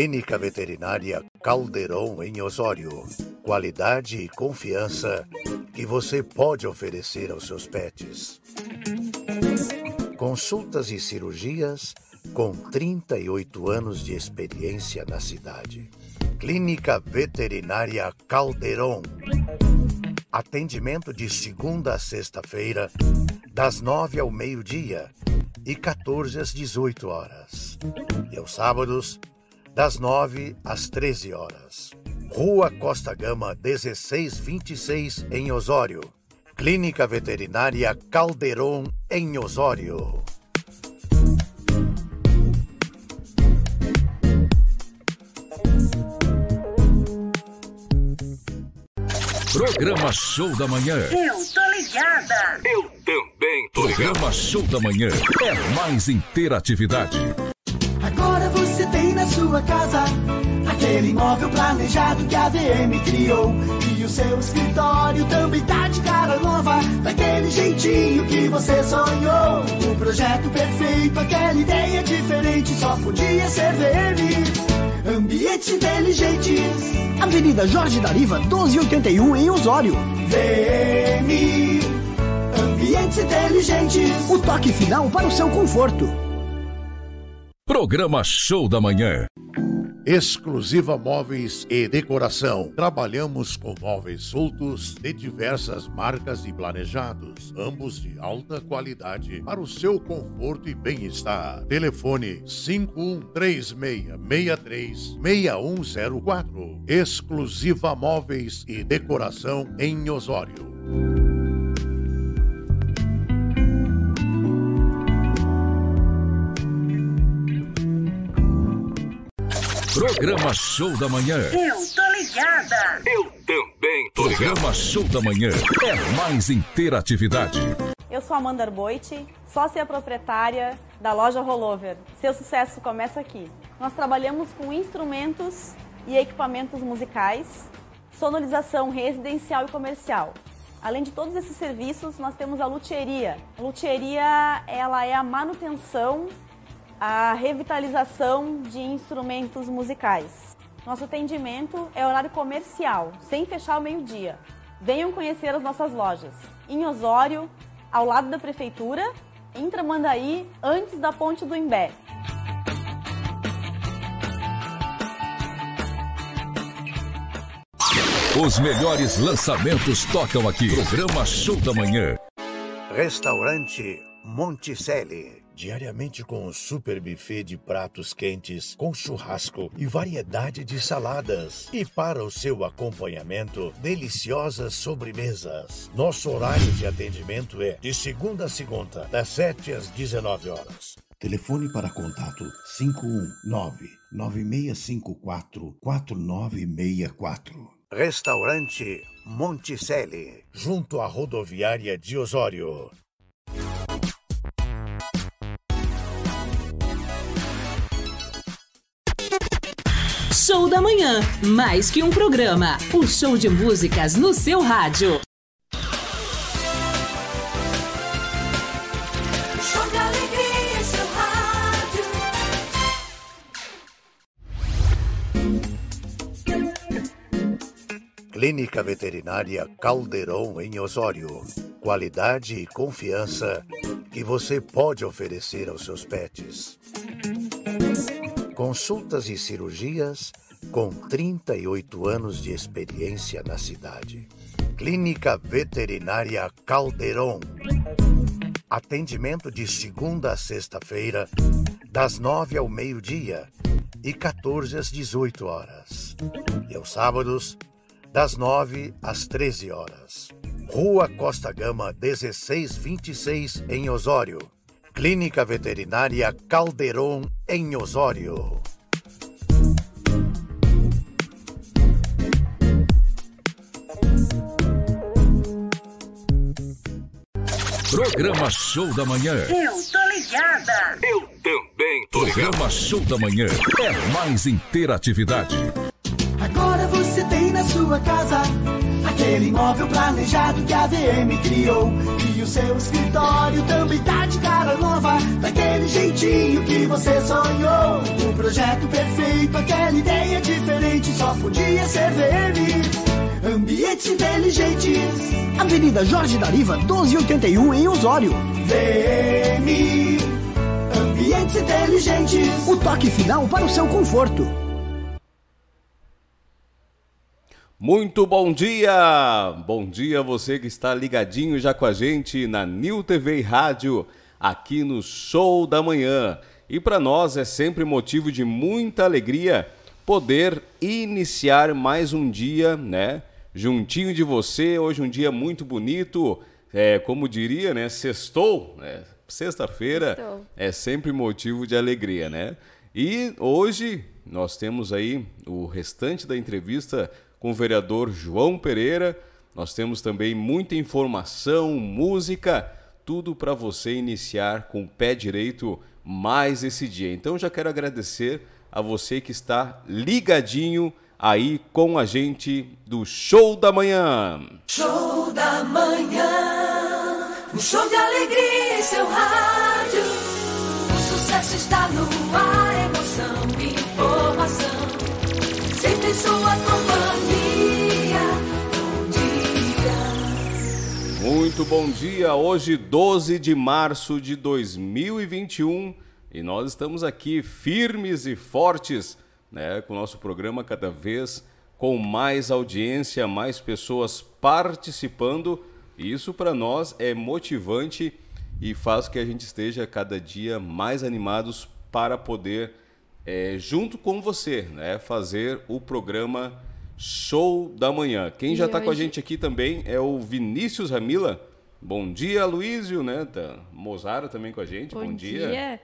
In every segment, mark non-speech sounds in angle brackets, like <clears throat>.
Clínica Veterinária Calderon em Osório. Qualidade e confiança que você pode oferecer aos seus pets. Consultas e cirurgias com 38 anos de experiência na cidade. Clínica Veterinária Calderon. Atendimento de segunda a sexta-feira, das nove ao meio-dia e 14 às 18 horas. E aos sábados, das 9 às 13 horas. Rua Costa Gama 1626 em Osório. Clínica Veterinária Calderon em Osório. Programa Show da Manhã. Eu tô ligada. Eu também tô Programa Show da Manhã é mais interatividade. Sua casa aquele imóvel planejado que a VM criou. E o seu escritório também tá de cara nova, daquele jeitinho que você sonhou. O projeto perfeito, aquela ideia diferente, só podia ser VM. Ambientes inteligentes. Avenida Jorge Dariva, 1281 em Osório. VM. Ambientes inteligentes. O toque final para o seu conforto. Programa Show da Manhã. Exclusiva Móveis e Decoração. Trabalhamos com móveis soltos de diversas marcas e planejados, ambos de alta qualidade para o seu conforto e bem-estar. Telefone 5136636104. Exclusiva Móveis e Decoração em Osório. Programa Show da Manhã. Eu tô ligada. Eu também tô Programa Show da Manhã é mais interatividade. Eu sou Amanda Arboite, sócia proprietária da loja Rollover. Seu sucesso começa aqui. Nós trabalhamos com instrumentos e equipamentos musicais, sonorização residencial e comercial. Além de todos esses serviços, nós temos a luthieria. A luthieria, ela é a manutenção, a revitalização de instrumentos musicais. Nosso atendimento é horário comercial, sem fechar ao meio-dia. Venham conhecer as nossas lojas. Em Osório, ao lado da prefeitura, em Tramandaí, antes da ponte do Imbé. Os melhores lançamentos tocam aqui. Programa Show da Manhã. Restaurante Monticelli. Diariamente com um super buffet de pratos quentes, com churrasco e variedade de saladas. E para o seu acompanhamento, deliciosas sobremesas. Nosso horário de atendimento é de segunda a segunda, das 7 às 19 horas. Telefone para contato 519-9654-4964. Restaurante Monticelli, junto à rodoviária de Osório. Show da Manhã, mais que um programa. O show de músicas no seu rádio. Show de alegria, seu rádio. Clínica Veterinária Calderon em Osório. Qualidade e confiança que você pode oferecer aos seus pets. Consultas e cirurgias com 38 anos de experiência na cidade. Clínica Veterinária Calderon. Atendimento de segunda a sexta-feira, das nove ao meio-dia e 14 às 18 horas. E aos sábados, das 9 às 13 horas. Rua Costa Gama 1626 em Osório. Clínica Veterinária Calderon em Osório. Programa Show da Manhã. Eu tô ligada. Eu também tô Programa Show da Manhã é mais interatividade. Agora você tem na sua casa aquele imóvel planejado que a VM criou. E o seu escritório também tá de cara nova. Daquele jeitinho que você sonhou. O projeto perfeito, aquela ideia diferente. Só podia ser VM. Ambientes inteligentes. Avenida Jorge Dariva, 1281 em Osório. VM. Ambientes inteligentes. O toque final para o seu conforto. Muito bom dia! Bom dia você que está ligadinho já com a gente na New TV e Rádio, aqui no Show da Manhã. E para nós é sempre motivo de muita alegria poder iniciar mais um dia, né? Juntinho de você, hoje um dia muito bonito, é, como diria, né? Sextou, né? Sexta-feira é sempre motivo de alegria, né? E hoje nós temos aí o restante da entrevista com o vereador João Pereira. Nós temos também muita informação, música, tudo para você iniciar com o pé direito mais esse dia. Então já quero agradecer a você que está ligadinho aí com a gente do Show da Manhã. Show da manhã, um show de alegria em seu rádio. O sucesso está no ar, emoção informação. Sempre em sua companhia. Muito bom dia, hoje 12 de março de 2021 e nós estamos aqui firmes e fortes, né, com o nosso programa cada vez com mais audiência, mais pessoas participando. Isso para nós é motivante e faz que a gente esteja cada dia mais animados para poder, eh, junto com você, né, fazer o programa Show da Manhã. Quem já está com a hoje- gente aqui também é o Vinícius Ramila. Bom dia, Luísio, né? Tá. Mozara também com a gente. Bom, Bom dia.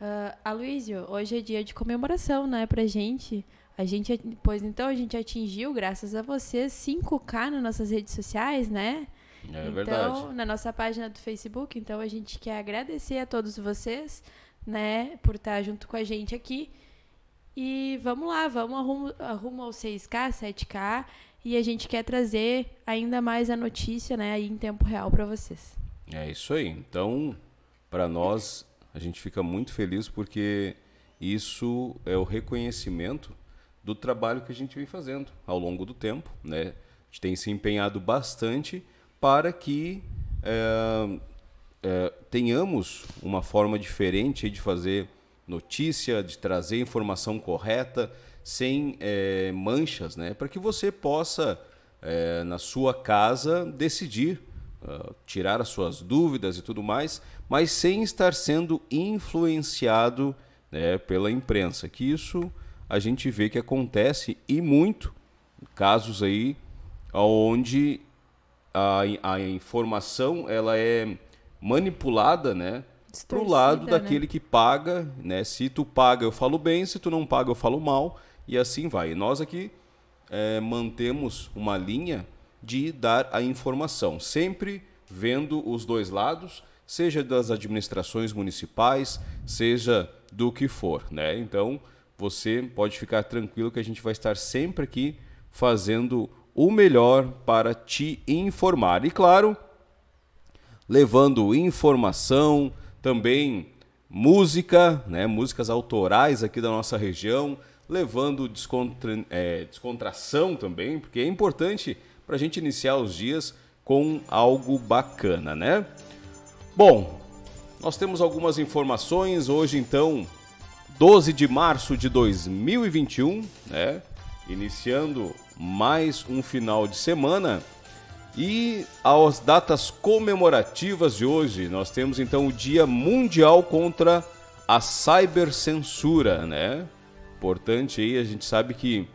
Ah, Aloysio, hoje é dia de comemoração, né, pra gente. A gente, pois então, a gente atingiu, graças a você, 5K nas nossas redes sociais, né? É então, verdade. na nossa página do Facebook, então a gente quer agradecer a todos vocês, né, por estar junto com a gente aqui. E vamos lá, vamos arrumo, arrumo ao 6K, 7K, e a gente quer trazer ainda mais a notícia, né, aí em tempo real pra vocês. É isso aí. Então, para nós, a gente fica muito feliz porque isso é o reconhecimento do trabalho que a gente vem fazendo ao longo do tempo, né? A gente tem se empenhado bastante para que é, é, tenhamos uma forma diferente de fazer notícia, de trazer informação correta, sem é, manchas, né? Para que você possa, é, na sua casa, decidir, ah, tirar as suas dúvidas e tudo mais, mas sem estar sendo influenciado né, pela imprensa. Que isso a gente vê que acontece e muito casos aí onde a, a informação ela é manipulada, né? Pro lado né? daquele que paga, né? Se tu paga, eu falo bem, se tu não paga, eu falo mal, e assim vai. Nós aqui eh, mantemos uma linha de dar a informação, sempre vendo os dois lados, seja das administrações municipais, seja do que for, né? Então, você pode ficar tranquilo que a gente vai estar sempre aqui fazendo o melhor para te informar. E claro, levando informação, também música, né, músicas autorais aqui da nossa região, levando descontra, é, descontração também, porque é importante para a gente iniciar os dias com algo bacana, né? Bom, nós temos algumas informações hoje, então, 12 de março de 2021, né? Iniciando mais um final de semana. E as datas comemorativas de hoje, nós temos então o Dia Mundial contra a Cybercensura, né? Importante aí, a gente sabe que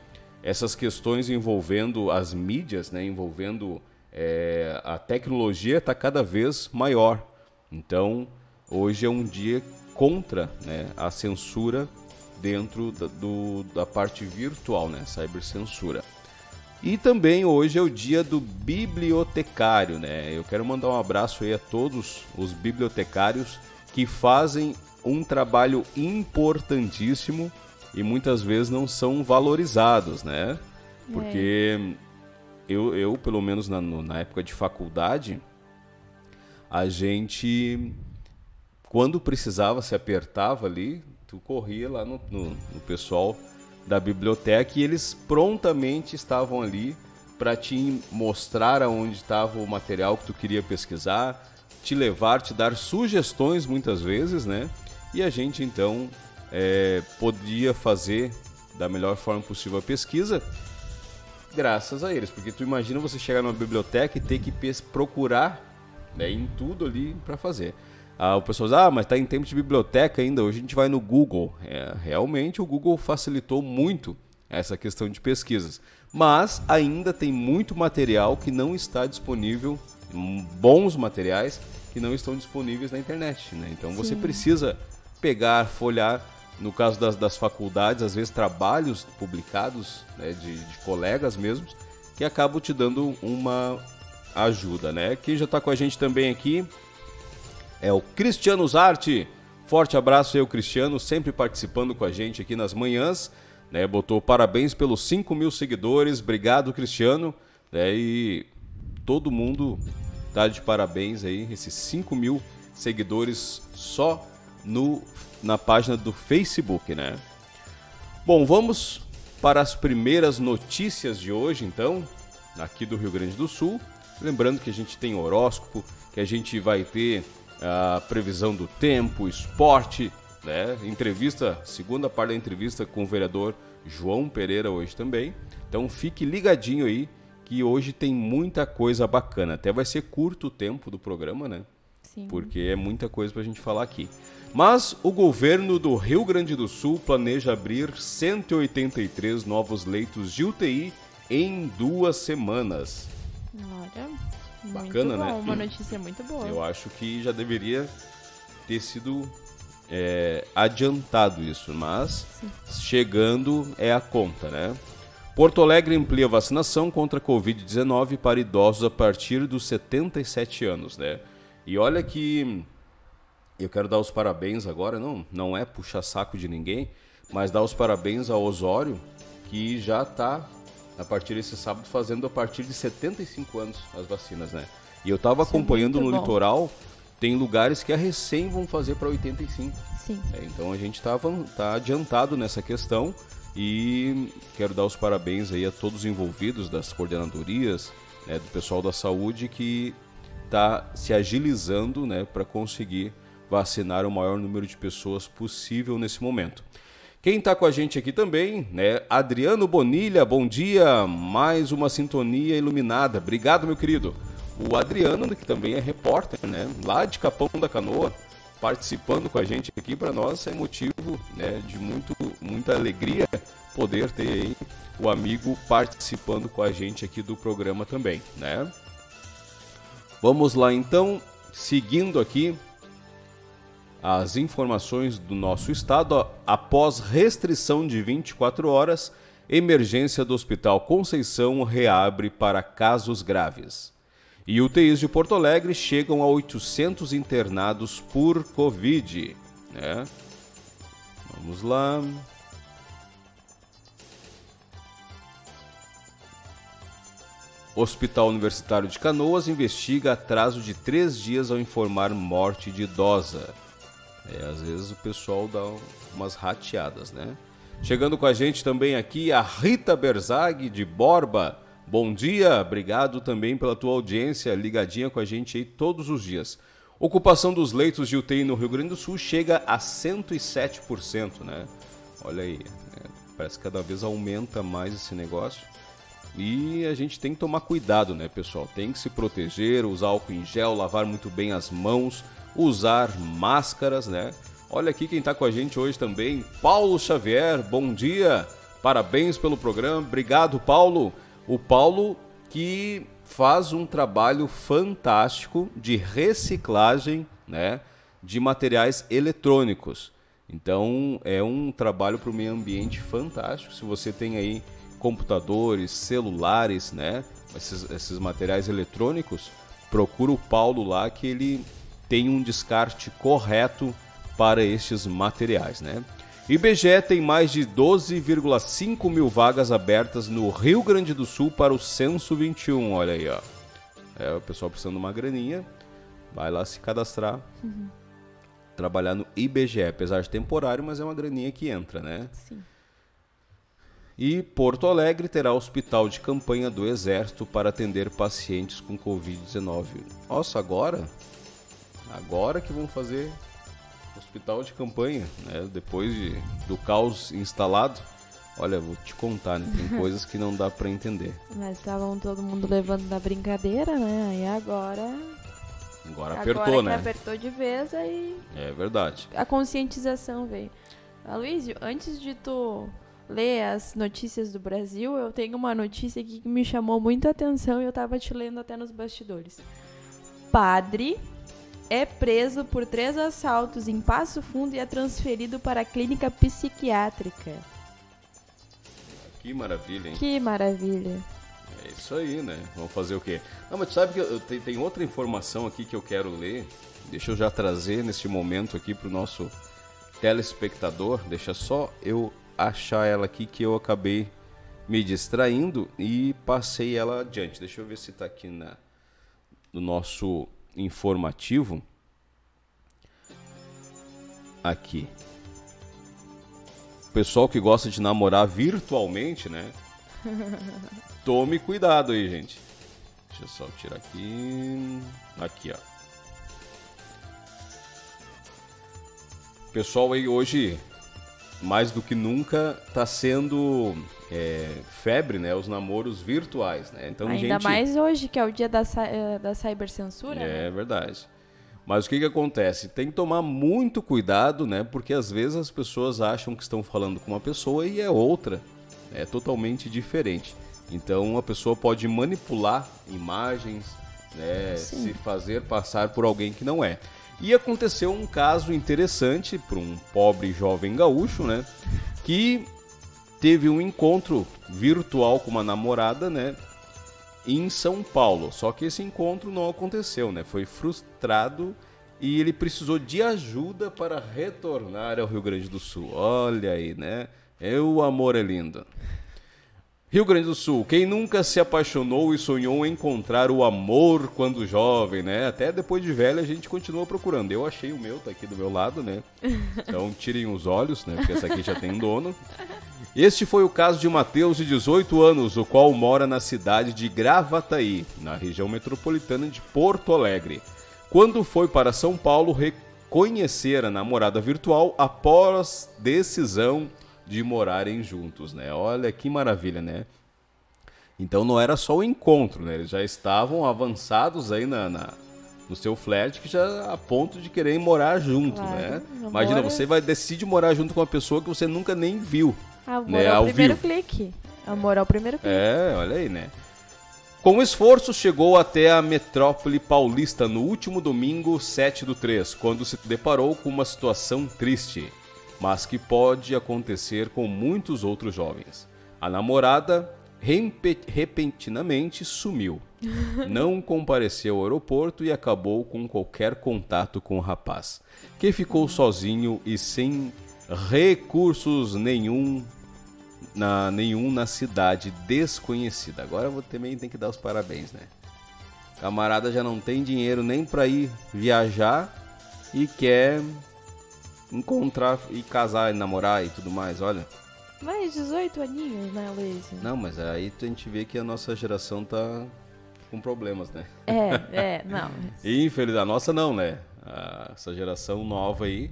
essas questões envolvendo as mídias, né? Envolvendo é, a tecnologia está cada vez maior. Então, hoje é um dia contra né, a censura dentro da, do, da parte virtual, né? Cybercensura. E também hoje é o dia do bibliotecário, né? Eu quero mandar um abraço aí a todos os bibliotecários que fazem um trabalho importantíssimo e muitas vezes não são valorizados, né? Porque eu, eu pelo menos na, na época de faculdade, a gente, quando precisava, se apertava ali, tu corria lá no, no- no pessoal da biblioteca e eles prontamente estavam ali para te mostrar aonde estava o material que tu queria pesquisar, te levar, te dar sugestões muitas vezes, né? E a gente então é, podia fazer da melhor forma possível a pesquisa graças a eles. Porque tu imagina você chegar numa biblioteca e ter que procurar né, em tudo ali para fazer. Ah, o pessoal diz, ah, mas tá em tempo de biblioteca ainda, hoje a gente vai no Google. É, realmente o Google facilitou muito essa questão de pesquisas. Mas ainda tem muito material que não está disponível, hum, bons materiais que não estão disponíveis na internet. Né? Então você precisa pegar, folhar, no caso das, das faculdades, às vezes trabalhos publicados né, de, de colegas mesmos, que acabam te dando uma ajuda, né? Quem já está com a gente também aqui é o Cristiano Zarte. Forte abraço aí, o Cristiano, sempre participando com a gente aqui nas manhãs. Né? Botou parabéns pelos 5 mil seguidores. Obrigado, Cristiano. Né? E todo mundo tá de parabéns aí, esses 5 mil seguidores só no, na página do Facebook, né? Bom, vamos para as primeiras notícias de hoje, então, aqui do Rio Grande do Sul. Lembrando que a gente tem horóscopo, que a gente vai ter a previsão do tempo, esporte, né? Entrevista, segunda parte da entrevista com o vereador João Pereira hoje também. Então fique ligadinho aí que hoje tem muita coisa bacana. Até vai ser curto o tempo do programa, né? Sim. porque é muita coisa pra gente falar aqui. Mas o governo do Rio Grande do Sul planeja abrir 183 novos leitos de UTI em duas semanas. Olha, Bacana, bom, né? uma notícia muito boa. Eu acho que já deveria ter sido é, adiantado isso, mas chegando é a conta, né? Porto Alegre amplia vacinação contra a Covid-19 para idosos a partir dos 77 anos, né? E olha que eu quero dar os parabéns agora, não, não é puxar saco de ninguém, mas dar os parabéns ao Osório, que já está, a partir desse sábado, fazendo a partir de 75 anos as vacinas, né? E eu estava é acompanhando no bom. litoral, tem lugares que a recém vão fazer para 85. Sim. É, então a gente está tá adiantado nessa questão e quero dar os parabéns aí a todos os envolvidos das coordenadorias, né, do pessoal da saúde que está se agilizando né, para conseguir vacinar o maior número de pessoas possível nesse momento. Quem está com a gente aqui também, né? Adriano Bonilha, bom dia. Mais uma sintonia iluminada. Obrigado, meu querido. O Adriano, que também é repórter, né? Lá de Capão da Canoa, participando com a gente aqui para nós é motivo né, de muito, muita alegria poder ter aí o amigo participando com a gente aqui do programa também, né? Vamos lá então, seguindo aqui as informações do nosso estado após restrição de 24 horas, emergência do Hospital Conceição reabre para casos graves. E UTIs de Porto Alegre chegam a 800 internados por Covid. Né? Vamos lá. Hospital Universitário de Canoas investiga atraso de três dias ao informar morte de idosa. É, às vezes o pessoal dá umas rateadas, né? Chegando com a gente também aqui a Rita Berzag de Borba. Bom dia, obrigado também pela tua audiência, ligadinha com a gente aí todos os dias. Ocupação dos leitos de UTI no Rio Grande do Sul chega a 107%, né? Olha aí, né? parece que cada vez aumenta mais esse negócio. E a gente tem que tomar cuidado, né, pessoal? Tem que se proteger, usar álcool em gel, lavar muito bem as mãos, usar máscaras, né? Olha aqui quem está com a gente hoje também, Paulo Xavier, bom dia, parabéns pelo programa, obrigado Paulo. O Paulo que faz um trabalho fantástico de reciclagem, né, de materiais eletrônicos. Então é um trabalho para o meio ambiente fantástico. Se você tem aí computadores, celulares, né, esses, esses materiais eletrônicos, procura o Paulo lá que ele tem um descarte correto para estes materiais, né? IBGE tem mais de 12,5 mil vagas abertas no Rio Grande do Sul para o Censo 21. Olha aí, ó. É, o pessoal precisando de uma graninha, vai lá se cadastrar. Trabalhar no IBGE, apesar de temporário, mas é uma graninha que entra, né? Sim. E Porto Alegre terá hospital de campanha do Exército para atender pacientes com Covid-19. Nossa, agora? Agora que vão fazer hospital de campanha, né? Depois de, do caos instalado. Olha, vou te contar, né? Tem <laughs> coisas que não dá para entender. Mas estavam todo mundo levando da brincadeira, né? E agora. Agora apertou, agora né? Apertou de vez, aí É verdade. a conscientização veio. Aloysio, antes de tu ler as notícias do Brasil, eu tenho uma notícia aqui que me chamou muito a atenção e eu tava te lendo até nos bastidores. Padre é preso por três assaltos em Passo Fundo e é transferido para a clínica psiquiátrica. Que maravilha, hein? Que maravilha. É isso aí, né? Vamos fazer o quê? Não, mas tu sabe que eu, tem, tem outra informação aqui que eu quero ler. Deixa eu já trazer neste momento aqui pro nosso telespectador. Deixa só eu achar ela aqui que eu acabei me distraindo e passei ela adiante. Deixa eu ver se tá aqui na, no nosso informativo. Aqui. O pessoal que gosta de namorar virtualmente, né? <laughs> Tome cuidado aí, gente. Deixa eu só tirar aqui. Aqui, ó. Pessoal aí hoje, mais do que nunca, tá sendo é, febre, né? Os namoros virtuais, né? Então, Ainda gente... mais hoje, que é o dia da, eh, da cibercensura. né? É verdade. Mas o que, que acontece? Tem que tomar muito cuidado, né? Porque às vezes as pessoas acham que estão falando com uma pessoa e é outra. É totalmente diferente. Então a pessoa pode manipular imagens, né? se fazer passar por alguém que não é. E aconteceu um caso interessante para um pobre jovem gaúcho, né? Que teve um encontro virtual com uma namorada, né? em São Paulo. Só que esse encontro não aconteceu, né? Foi frustrado e ele precisou de ajuda para retornar ao Rio Grande do Sul. Olha aí, né? É, o amor é lindo. Rio Grande do Sul, quem nunca se apaixonou e sonhou em encontrar o amor quando jovem, né? Até depois de velho a gente continua procurando. Eu achei o meu, tá aqui do meu lado, né? Então <laughs> tirem os olhos, né? Porque essa aqui já tem um dono. Este foi o caso de Mateus, de 18 anos, o qual mora na cidade de Gravataí, na região metropolitana de Porto Alegre. Quando foi para São Paulo reconhecer a namorada virtual após decisão de morarem juntos, né? Olha que maravilha, né? Então não era só o encontro, né? Eles já estavam avançados aí na, na- no seu flerte, que já a ponto de querer morar junto, Claro, né? Imagina, você vai decidir morar junto com uma pessoa que você nunca nem viu. Amor né, ao ao primeiro vivo. clique. Amor ao primeiro clique. É, olha aí, né? Com esforço, chegou até a metrópole paulista no último domingo, 7 do 3, quando se deparou com uma situação triste, mas que pode acontecer com muitos outros jovens. A namorada repentinamente sumiu. <laughs> Não compareceu ao aeroporto e acabou com qualquer contato com o rapaz, que ficou sozinho e sem recursos nenhum na, nenhum na cidade desconhecida. Agora eu vou também tem que dar os parabéns, né? Camarada já não tem dinheiro nem para ir viajar e quer encontrar e casar e namorar e tudo mais, olha. Mais 18 aninhos, né, Luiz? Não, mas aí a gente vê que a nossa geração tá com problemas, né? É, é, não. <laughs> Infeliz, a nossa não, né? Essa geração nova aí.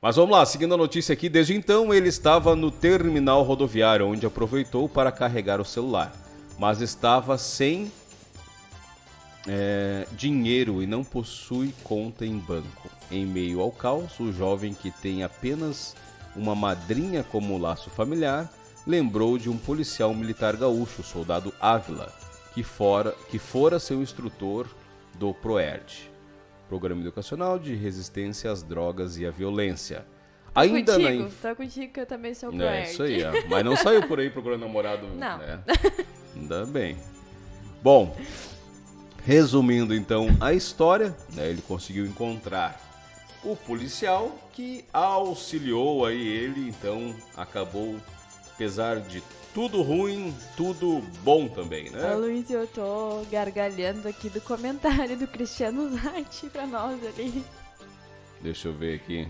Mas vamos lá, seguindo a notícia aqui, desde então ele estava no terminal rodoviário, onde aproveitou para carregar o celular. Mas estava sem é, dinheiro e não possui conta em banco. Em meio ao caos, o jovem que tem apenas uma madrinha como laço familiar lembrou de um policial militar gaúcho, o soldado Ávila, que, fora, que fora seu instrutor do PROERD, Programa Educacional de Resistência às Drogas e à Violência. Ainda na contigo, inf- tá contigo que eu também sou é, proerd. isso aí, ó. mas não saiu por aí procurando namorado. Não. Né? Ainda bem. Bom, resumindo então a história, né, ele conseguiu encontrar o policial que auxiliou aí ele, então acabou, apesar de tudo ruim, tudo bom também, né? Ô, Luiz, eu tô gargalhando aqui do comentário do Cristiano Zatti pra nós ali. Deixa eu ver aqui.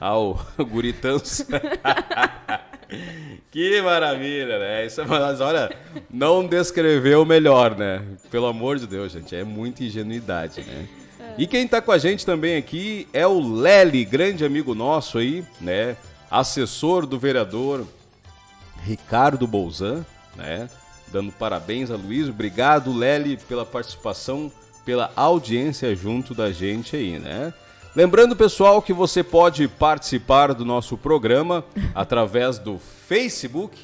Ah, o <laughs> Guritans. <laughs> que maravilha, né? Isso é, mas olha, não descreveu melhor, né? Pelo amor de Deus, gente, é muita ingenuidade, né? E quem tá com a gente também aqui é o Lely, grande amigo nosso aí, né? Assessor do vereador Ricardo Bolzan, né? Dando parabéns a Luiz. Obrigado, Lely, pela participação, pela audiência junto da gente aí, né? Lembrando, pessoal, que você pode participar do nosso programa através do Facebook.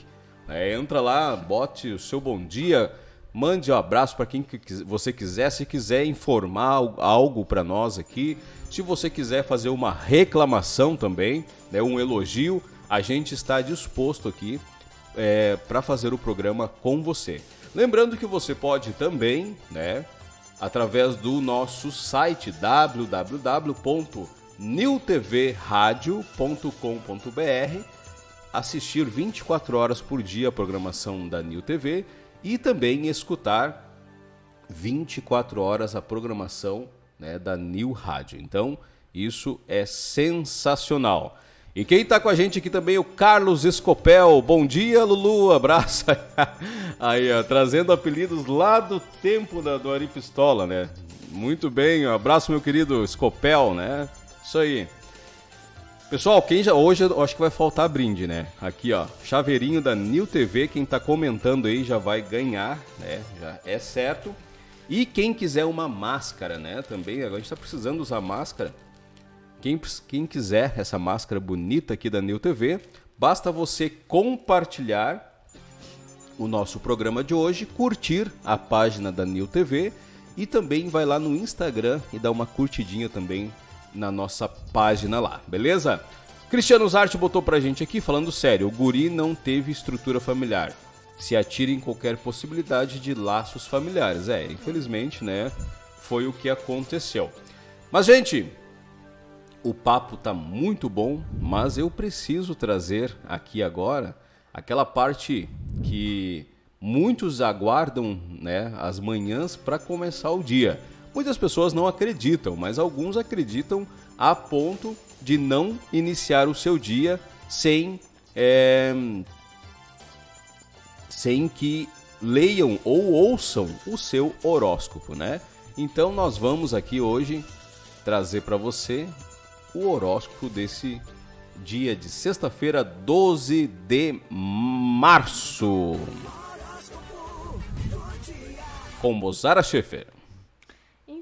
né? entra lá, bote o seu bom dia, mande um abraço para quem você quiser. Se quiser informar al- algo para nós aqui, se você quiser fazer uma reclamação também, né, um elogio, a gente está disposto aqui para fazer o programa com você. Lembrando que você pode também, né, através do nosso site www.newtvradio.com.br assistir 24 horas por dia a programação da New TV e também escutar 24 horas a programação né, da New Rádio. Então, isso é sensacional. E quem está com a gente aqui também é o Carlos Escopel. Bom dia, Lulu. Abraço. <laughs> Aí, ó, trazendo apelidos lá do tempo da, do Ari Pistola, né? Muito bem. um Abraço, meu querido Escopel, né? Isso aí. Pessoal, quem já hoje eu acho que vai faltar brinde, né? Aqui, ó, chaveirinho da New TV, quem tá comentando aí já vai ganhar, né? Já é certo. E quem quiser uma máscara, né? Também, agora a gente tá precisando usar máscara. Quem, quem quiser essa máscara bonita aqui da New TV, basta você compartilhar o nosso programa de hoje, curtir a página da New TV e também vai lá no Instagram e dá uma curtidinha também na nossa página lá, beleza? Cristiano Zarte botou pra gente aqui, falando sério, o guri não teve estrutura familiar. Se atira em qualquer possibilidade de laços familiares. É, infelizmente, né, foi o que aconteceu. Mas, gente, o papo tá muito bom, mas eu preciso trazer aqui agora aquela parte que muitos aguardam, né, as manhãs para começar o dia. Muitas pessoas não acreditam, mas alguns acreditam a ponto de não iniciar o seu dia sem é, sem que leiam ou ouçam o seu horóscopo, né? Então nós vamos aqui hoje trazer para você o horóscopo desse dia de sexta-feira, 12 de março. Com Mozara Schaefer.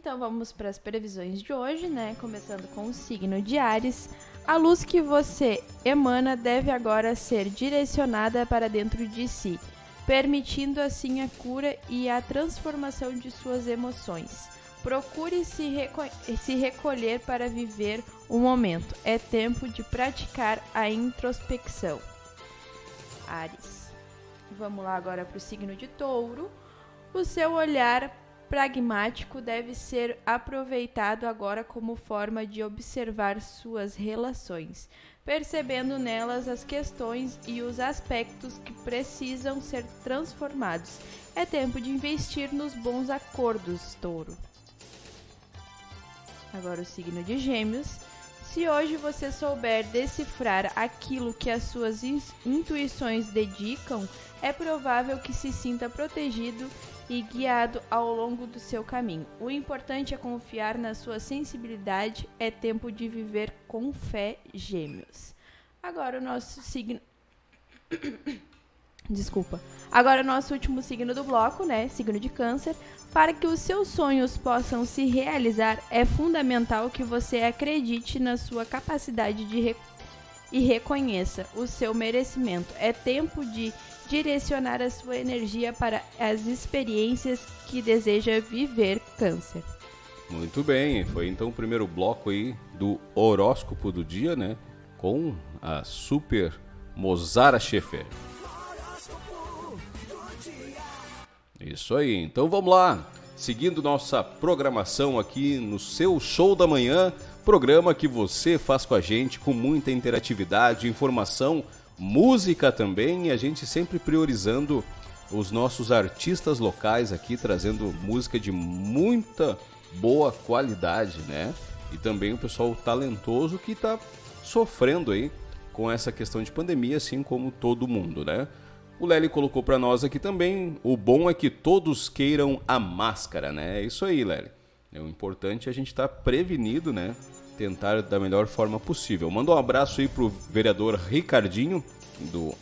Então vamos para as previsões de hoje, né? Começando com o signo de Ares. A luz que você emana deve agora ser direcionada para dentro de si, permitindo assim a cura e a transformação de suas emoções. Procure se, reco se recolher para viver o momento. É tempo de praticar a introspecção. Ares. Vamos lá agora para o signo de Touro. O seu olhar pragmático deve ser aproveitado agora como forma de observar suas relações, percebendo nelas as questões e os aspectos que precisam ser transformados. É tempo de investir nos bons acordos, touro. Agora o signo de Gêmeos. Se hoje você souber decifrar aquilo que as suas intuições dedicam, é provável que se sinta protegido e guiado ao longo do seu caminho. O importante é confiar na sua sensibilidade, é tempo de viver com fé, gêmeos. Agora o nosso signo. <coughs> Desculpa. Agora o nosso último signo do bloco, né? Signo de Câncer. Para que os seus sonhos possam se realizar, é fundamental que você acredite na sua capacidade de e reconheça o seu merecimento. É tempo de direcionar a sua energia para as experiências que deseja viver câncer. Muito bem, foi então o primeiro bloco aí do horóscopo do dia, né? Com a super Mozara Schaefer. Isso aí, então vamos lá. seguindo nossa programação aqui no seu Show da Manhã, programa que você faz com a gente com muita interatividade, informação, música também, e a gente sempre priorizando os nossos artistas locais aqui, trazendo música de muita boa qualidade, né? E também o pessoal talentoso que está sofrendo aí com essa questão de pandemia, assim como todo mundo, né? O Lely colocou para nós aqui também, o bom é que todos queiram a máscara, né? É isso aí, Lely. É o importante é a gente estar tá prevenido, né? Tentar da melhor forma possível. Manda um abraço aí pro vereador Ricardinho, do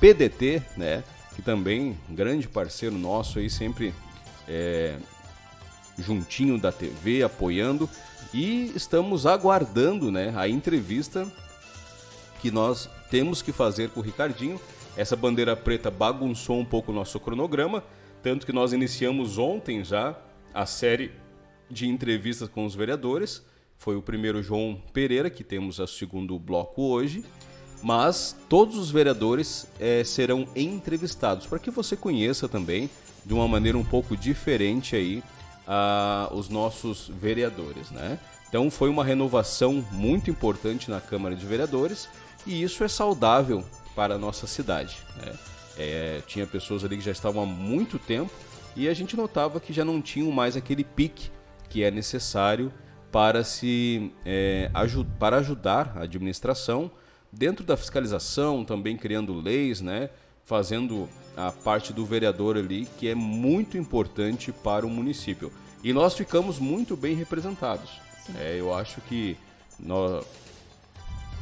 PDT, né? Que também, grande parceiro nosso aí, sempre é, juntinho da TV, apoiando. E estamos aguardando, né? A entrevista que nós temos que fazer com o Ricardinho essa bandeira preta bagunçou um pouco o nosso cronograma, tanto que nós iniciamos ontem já a série de entrevistas com os vereadores. Foi o primeiro João Pereira, que temos o segundo bloco hoje. Mas todos os vereadores é, serão entrevistados para que você conheça também de uma maneira um pouco diferente aí uh, os nossos vereadores, né? Então foi uma renovação muito importante na Câmara de Vereadores e isso é saudável para a nossa cidade. Né? É, tinha pessoas ali que já estavam há muito tempo e a gente notava que já não tinham mais aquele pique que é necessário para se é, ajud para ajudar a administração dentro da fiscalização, também criando leis, né? fazendo a parte do vereador ali, que é muito importante para o município. E nós ficamos muito bem representados. É, eu acho que nós,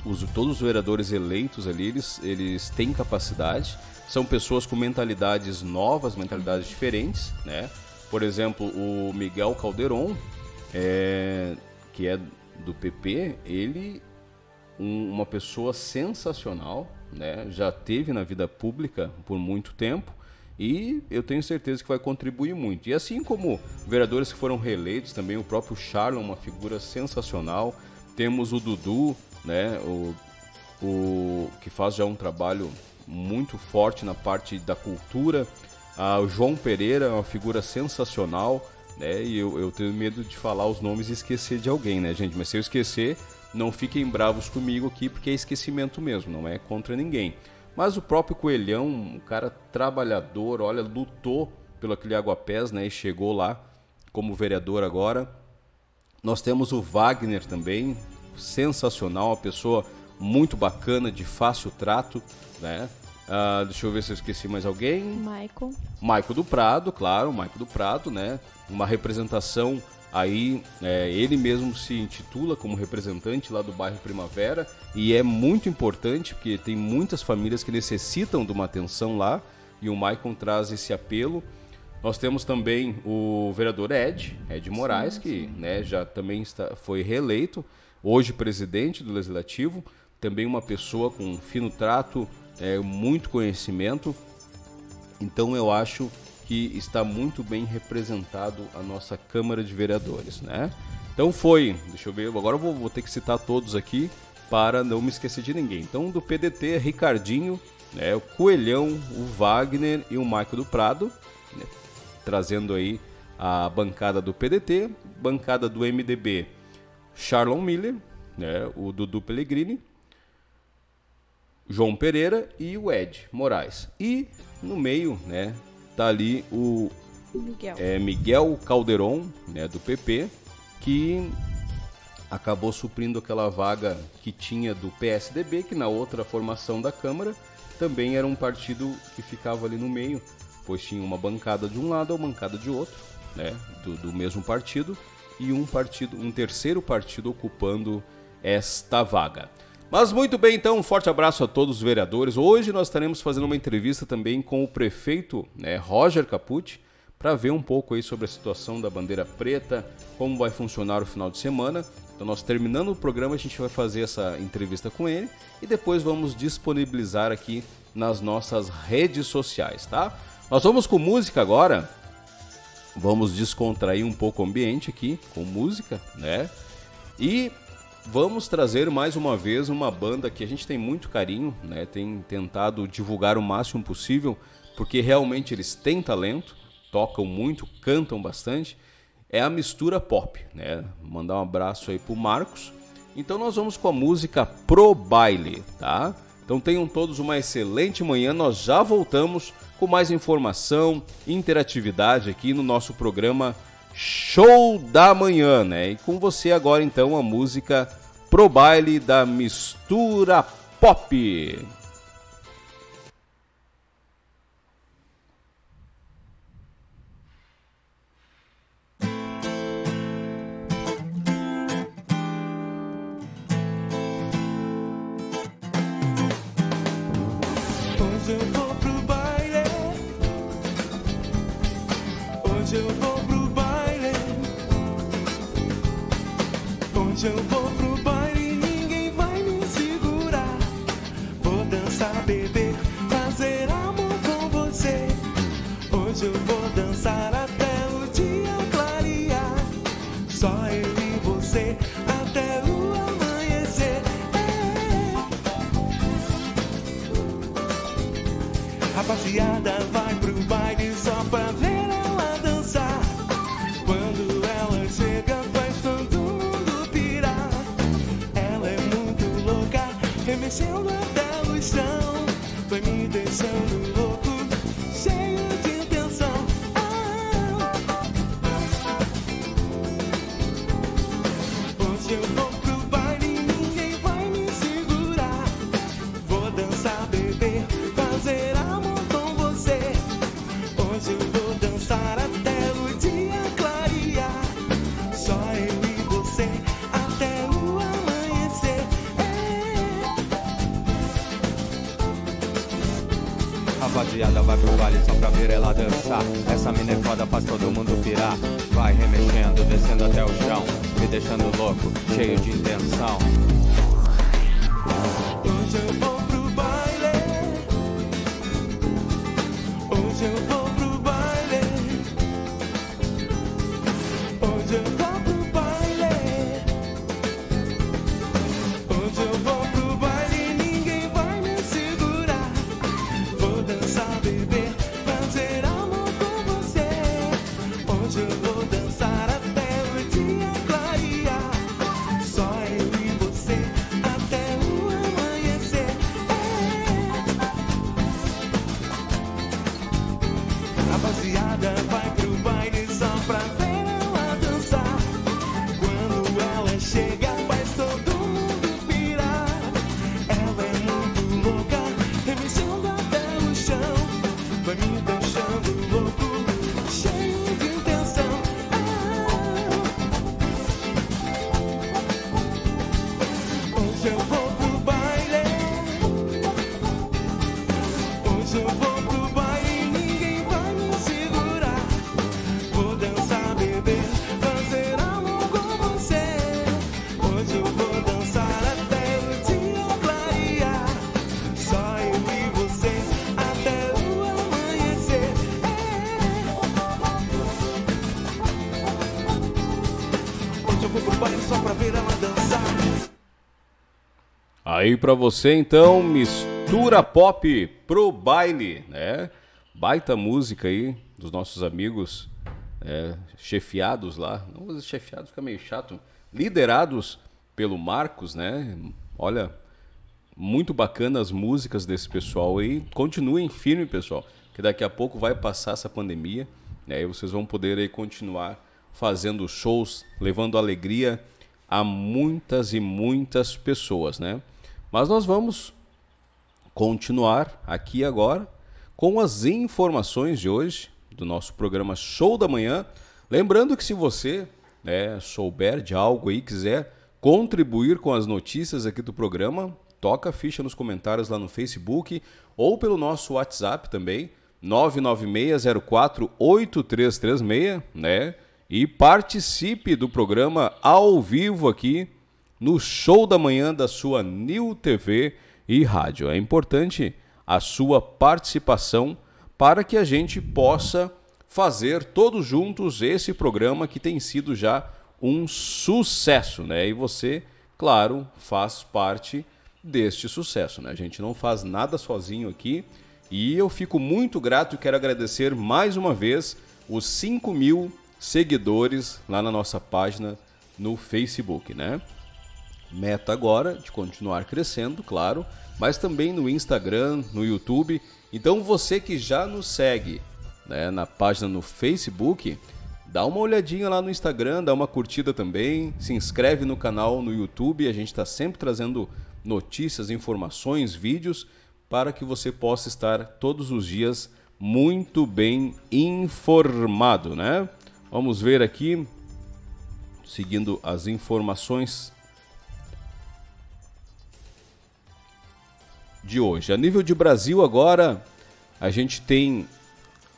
os, todos os vereadores eleitos ali, eles, eles têm capacidade, são pessoas com mentalidades novas, mentalidades diferentes, né? Por exemplo, o Miguel Calderon, é, que é do PP, ele um, uma pessoa sensacional, né? Já teve na vida pública por muito tempo e eu tenho certeza que vai contribuir muito. E assim como vereadores que foram reeleitos, também o próprio Charlon, uma figura sensacional. Temos o Dudu, né, o, o que faz já um trabalho muito forte na parte da cultura. Ah, o João Pereira é uma figura sensacional, né? E eu, eu tenho medo de falar os nomes e esquecer de alguém, né, gente? Mas se eu esquecer, não fiquem bravos comigo aqui, porque é esquecimento mesmo, não é contra ninguém. Mas o próprio Coelhão, um cara trabalhador, olha, lutou pelo aquele Aguapés, né? E chegou lá como vereador agora. Nós temos o Wagner também, sensacional, uma pessoa muito bacana, de fácil trato, né? Uh, deixa eu ver se eu esqueci mais alguém. Michael. Michael do Prado, claro, Michael do Prado, né? Uma representação aí, é, ele mesmo se intitula como representante lá do bairro Primavera e é muito importante porque tem muitas famílias que necessitam de uma atenção lá e o Michael traz esse apelo. Nós temos também o vereador Ed, Ed Moraes, sim, sim. que né, já também está, foi reeleito hoje presidente do Legislativo, também uma pessoa com fino trato, é, muito conhecimento. Então eu acho que está muito bem representado a nossa Câmara de Vereadores, né? Então foi, deixa eu ver, agora eu vou, vou ter que citar todos aqui para não me esquecer de ninguém. Então do PDT, Ricardinho, né, o Coelhão, o Wagner e o Maico do Prado, né, trazendo aí a bancada do PDT, bancada do MDB, Charlon Miller, né, o Dudu Pellegrini, João Pereira e o Ed Moraes. E no meio, né, tá ali o Miguel, é, Miguel Calderon, né, do PP, que acabou suprindo aquela vaga que tinha do PSDB, que na outra formação da Câmara também era um partido que ficava ali no meio, pois tinha uma bancada de um lado ou bancada de outro, né, do, do mesmo partido, e um partido, um terceiro partido ocupando esta vaga. Mas muito bem, então, um forte abraço a todos os vereadores. Hoje nós estaremos fazendo uma entrevista também com o prefeito né, Roger Capucci para ver um pouco aí sobre a situação da bandeira preta, como vai funcionar o final de semana. Então, nós terminando o programa, a gente vai fazer essa entrevista com ele e depois vamos disponibilizar aqui nas nossas redes sociais, tá? Nós vamos com música agora. Vamos descontrair um pouco o ambiente aqui com música, né? E vamos trazer mais uma vez uma banda que a gente tem muito carinho, né? Tem tentado divulgar o máximo possível, porque realmente eles têm talento. tocam muito, cantam bastante, é a mistura pop, né? Mandar um abraço aí pro Marcos. Então nós vamos com a música Pro Baile, tá? Então tenham todos uma excelente manhã. Nós já voltamos com mais informação, interatividade aqui no nosso programa Show da Manhã, né? E com você agora então a música Pro Baile da Mistura Pop. Me vai pro baile só pra ver ela dançar. Essa mina é foda, faz todo mundo pirar. Vai remexendo, descendo até o chão. Me deixando louco, cheio de intenção Ah. Aí pra você então, mistura pop pro baile, né? Baita música aí dos nossos amigos é, chefiados lá. Não vou dizer chefiados, fica meio chato. Liderados pelo Marcos, né? Olha, muito bacana as músicas desse pessoal aí. Continuem firme, pessoal, que daqui a pouco vai passar essa pandemia, né? E vocês vão poder aí continuar fazendo shows, levando alegria a muitas e muitas pessoas, né? Mas nós vamos continuar aqui agora com as informações de hoje do nosso programa Show da Manhã. Lembrando que se você né, souber de algo aí, quiser contribuir com as notícias aqui do programa, toca a ficha nos comentários lá no Facebook ou pelo nosso WhatsApp também, 996048336, né? E participe do programa ao vivo aqui no Show da Manhã da sua New TV e rádio. É importante a sua participação para que a gente possa fazer todos juntos esse programa que tem sido já um sucesso, né? E você, claro, faz parte deste sucesso, né? A gente não faz nada sozinho aqui e eu fico muito grato e quero agradecer mais uma vez os 5 mil seguidores lá na nossa página no Facebook, né? Meta agora de continuar crescendo, claro, mas também no Instagram, no YouTube. Então você que já nos segue né, na página no Facebook, dá uma olhadinha lá no Instagram, dá uma curtida também, se inscreve no canal no YouTube, a gente está sempre trazendo notícias, informações, vídeos para que você possa estar todos os dias muito bem informado, né? Vamos ver aqui, seguindo as informações de hoje. A nível de Brasil agora, a gente tem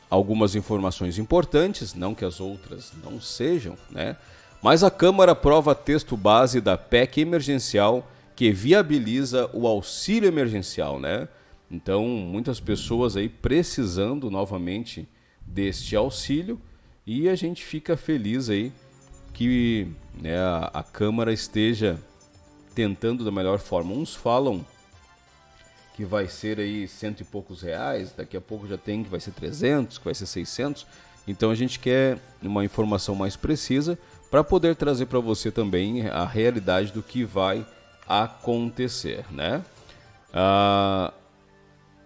algumas informações importantes, não que as outras não sejam, né? Mas a Câmara aprova texto base da PEC emergencial que viabiliza o auxílio emergencial, né? Então, muitas pessoas aí precisando novamente deste auxílio e a gente fica feliz aí que né, a, a Câmara esteja tentando da melhor forma. Uns falam que vai ser aí cento e poucos reais, daqui a pouco já tem que vai ser 300, que vai ser 600. Então a gente quer uma informação mais precisa para poder trazer para você também a realidade do que vai acontecer, né? Ah,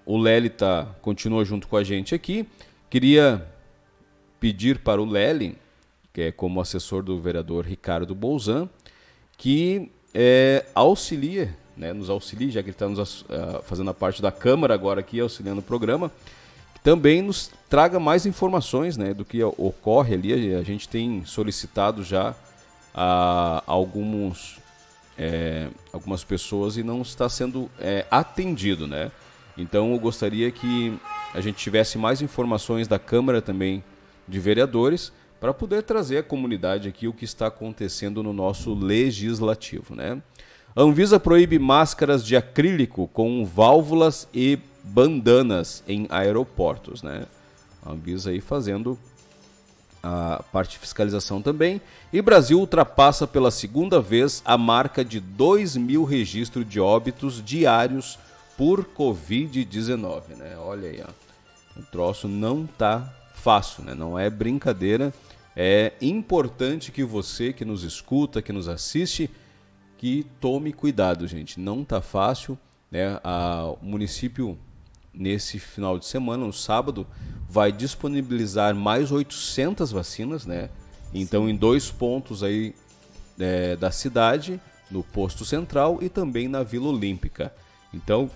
o Lely tá, continua junto com a gente aqui. Queria pedir para o Lely, que é como assessor do vereador Ricardo Bolzan, que é, auxilie, né, nos auxilie, já que ele está nos, uh, fazendo a parte da Câmara agora aqui, auxiliando o programa, também nos traga mais informações né, do que ocorre ali. A gente tem solicitado já a alguns, é, algumas pessoas e não está sendo é, atendido, né? Então eu gostaria que a gente tivesse mais informações da Câmara também de Vereadores para poder trazer à comunidade aqui o que está acontecendo no nosso legislativo, né? Anvisa proíbe máscaras de acrílico com válvulas e bandanas em aeroportos, né? Anvisa aí fazendo a parte de fiscalização também. E Brasil ultrapassa pela segunda vez a marca de 2 mil registros de óbitos diários por Covid-19, né? Olha aí, ó. O troço não tá fácil, né? Não é brincadeira. É importante que você que nos escuta, que nos assiste, que tome cuidado, gente. Não tá fácil, né? A, o município nesse final de semana, no sábado, vai disponibilizar mais 800 vacinas, né? Então, em dois pontos aí é, da cidade, no posto central e também na Vila Olímpica. Então,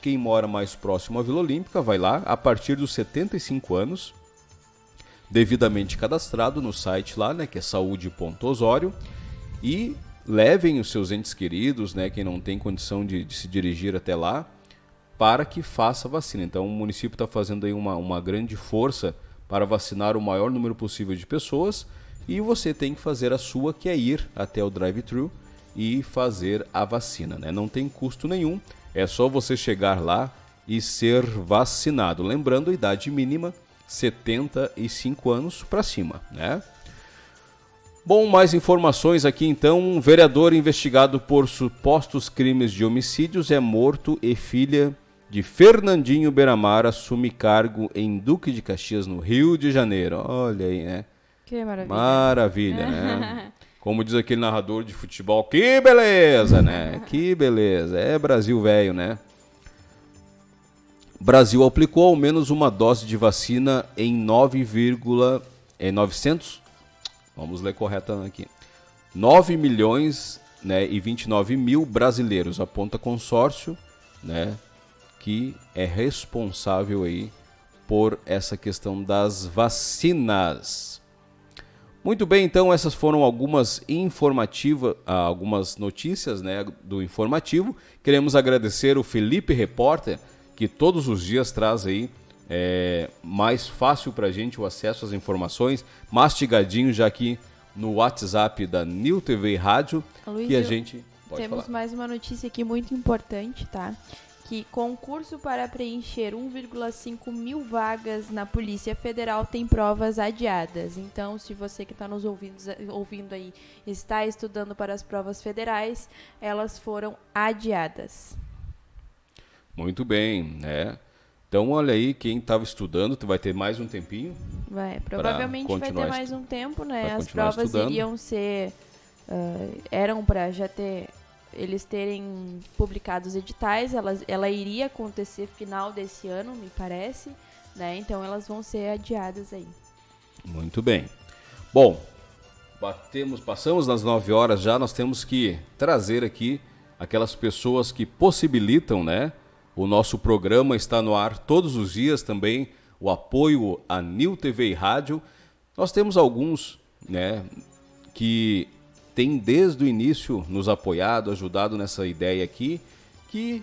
quem mora mais próximo à Vila Olímpica vai lá a partir dos 75 anos, devidamente cadastrado no site lá, né, que é saúde.osório, e levem os seus entes queridos, né, quem não tem condição de, de se dirigir até lá, para que faça vacina. Então o município está fazendo aí uma, uma grande força para vacinar o maior número possível de pessoas e você tem que fazer a sua, que é ir até o drive-thru e fazer a vacina. Né? Não tem custo nenhum, é só você chegar lá e ser vacinado. Lembrando a idade mínima, 75 anos para cima, né? Bom, mais informações aqui então. Um vereador investigado por supostos crimes de homicídios é morto e filha de Fernandinho Beramar assume cargo em Duque de Caxias, no Rio de Janeiro. Olha aí, né? Que maravilha. Maravilha, né? <laughs> Como diz aquele narrador de futebol, que beleza, né? Que beleza. É Brasil velho, né? Brasil aplicou ao menos uma dose de vacina em 9, é 900, vamos ler correta aqui, 9 milhões né, e 29 mil brasileiros, aponta consórcio, né, que é responsável aí por essa questão das vacinas. Muito bem, então essas foram algumas informativas, ah, algumas notícias né, do informativo. Queremos agradecer o Felipe Repórter, que todos os dias traz aí é, mais fácil para a gente o acesso às informações, mastigadinho já aqui no WhatsApp da New TV Rádio, Luiz, que a gente pode temos falar. mais uma notícia aqui muito importante, tá? que concurso para preencher 1,5 mil vagas na Polícia Federal tem provas adiadas. Então, se você que está nos ouvindo, ouvindo aí está estudando para as provas federais, elas foram adiadas. Muito bem, né? Então, olha aí, quem estava estudando, tu vai ter mais um tempinho. Vai, provavelmente vai ter mais um tempo, né? As provas estudando. iriam ser. ah, eram para já ter. Eles terem publicado os editais, elas, ela iria acontecer final desse ano, me parece, né? Então elas vão ser adiadas aí. Muito bem. Bom, batemos, passamos das 9 horas já, nós temos que trazer aqui aquelas pessoas que possibilitam, né? O nosso programa está no ar todos os dias também, o apoio à New TV e Rádio. Nós temos alguns, né, que têm desde o início nos apoiado, ajudado nessa ideia aqui, que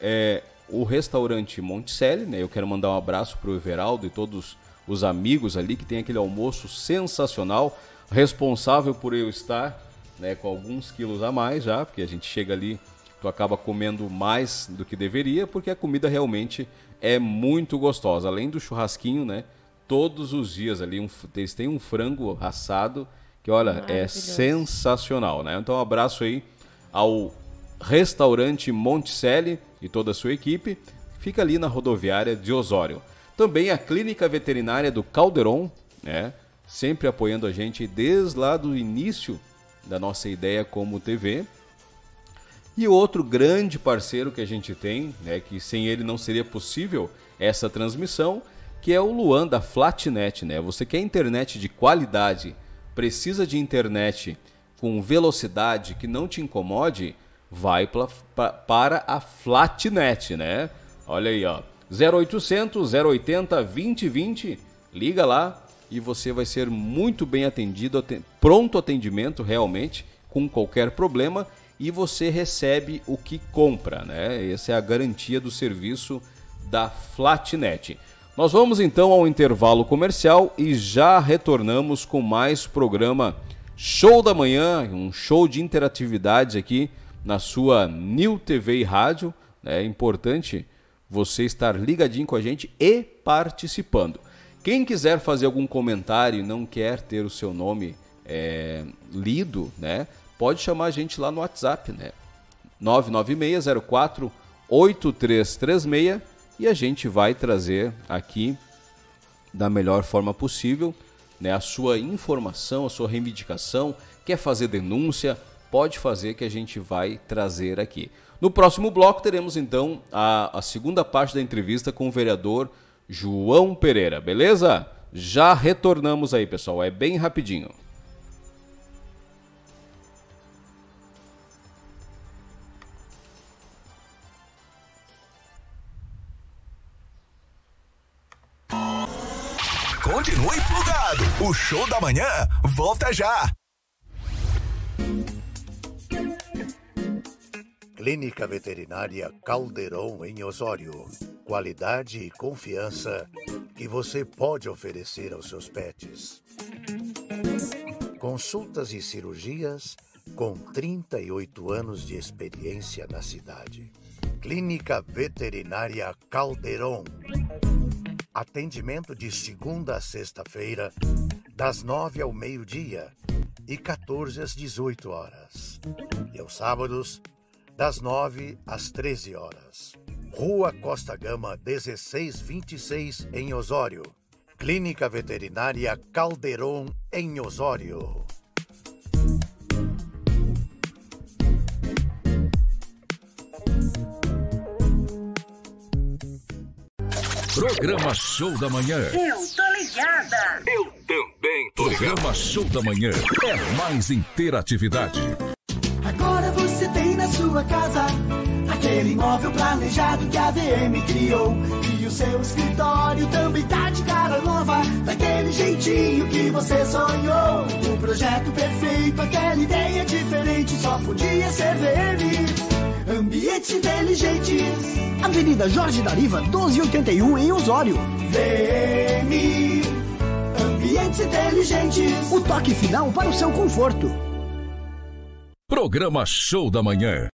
é o restaurante Monticelli, né? Eu quero mandar um abraço para o Everaldo e todos os amigos ali que tem aquele almoço sensacional, responsável por eu estar, né, com alguns quilos a mais já, porque a gente chega ali, tu acaba comendo mais do que deveria, porque a comida realmente é muito gostosa. Além do churrasquinho, né? Todos os dias ali, um, eles têm um frango assado que, olha, é sensacional, né? Então, um abraço aí ao restaurante Monticelli e toda a sua equipe. Fica ali na rodoviária de Osório. Também a Clínica Veterinária do Calderon, né? Sempre apoiando a gente desde lá do início da nossa ideia como TV. E outro grande parceiro que a gente tem, né, que sem ele não seria possível essa transmissão, que é o Luan da Flatnet, né? Você quer internet de qualidade, precisa de internet com velocidade que não te incomode, vai pla- pa- para a Flatnet, né? Olha aí, ó. 0800 080 2020, liga lá e você vai ser muito bem atendido, aten- pronto atendimento realmente, com qualquer problema e você recebe o que compra, né? Essa é a garantia do serviço da Flatnet. Nós vamos então ao intervalo comercial e já retornamos com mais programa Show da Manhã, um show de interatividade aqui na sua New TV e Rádio. É importante você estar ligadinho com a gente e participando. Quem quiser fazer algum comentário e não quer ter o seu nome é, lido, né? Pode chamar a gente lá no WhatsApp, né? 99604 8336 e a gente vai trazer aqui da melhor forma possível né, a sua informação, a sua reivindicação, quer fazer denúncia, pode fazer que a gente vai trazer aqui. No próximo bloco teremos então a, a segunda parte da entrevista com o vereador João Pereira, beleza? Já retornamos aí, pessoal, é bem rapidinho. Continue plugado. O show da manhã volta já. Clínica Veterinária Caldeirão em Osório. Qualidade e confiança que você pode oferecer aos seus pets. Consultas e cirurgias com 38 anos de experiência na cidade. Clínica Veterinária Caldeirão. Atendimento de segunda a sexta-feira, das 9 ao meio-dia e 14 às 18 horas. E aos sábados, das 9 às 13 horas. Rua Costa Gama 1626 em Osório. Clínica Veterinária Calderon em Osório. Programa Show da Manhã. Eu tô ligada. Eu também tô Programa Show da Manhã é mais interatividade. Agora você tem na sua casa aquele imóvel planejado que a VM criou. E o seu escritório também tá de cara nova, daquele jeitinho que você sonhou. O projeto perfeito, aquela ideia diferente, só podia ser VM. Ambientes inteligentes. Avenida Jorge Dariva, 1281 em Osório. VM. Ambientes inteligentes. O toque final para o seu conforto. Programa Show da Manhã.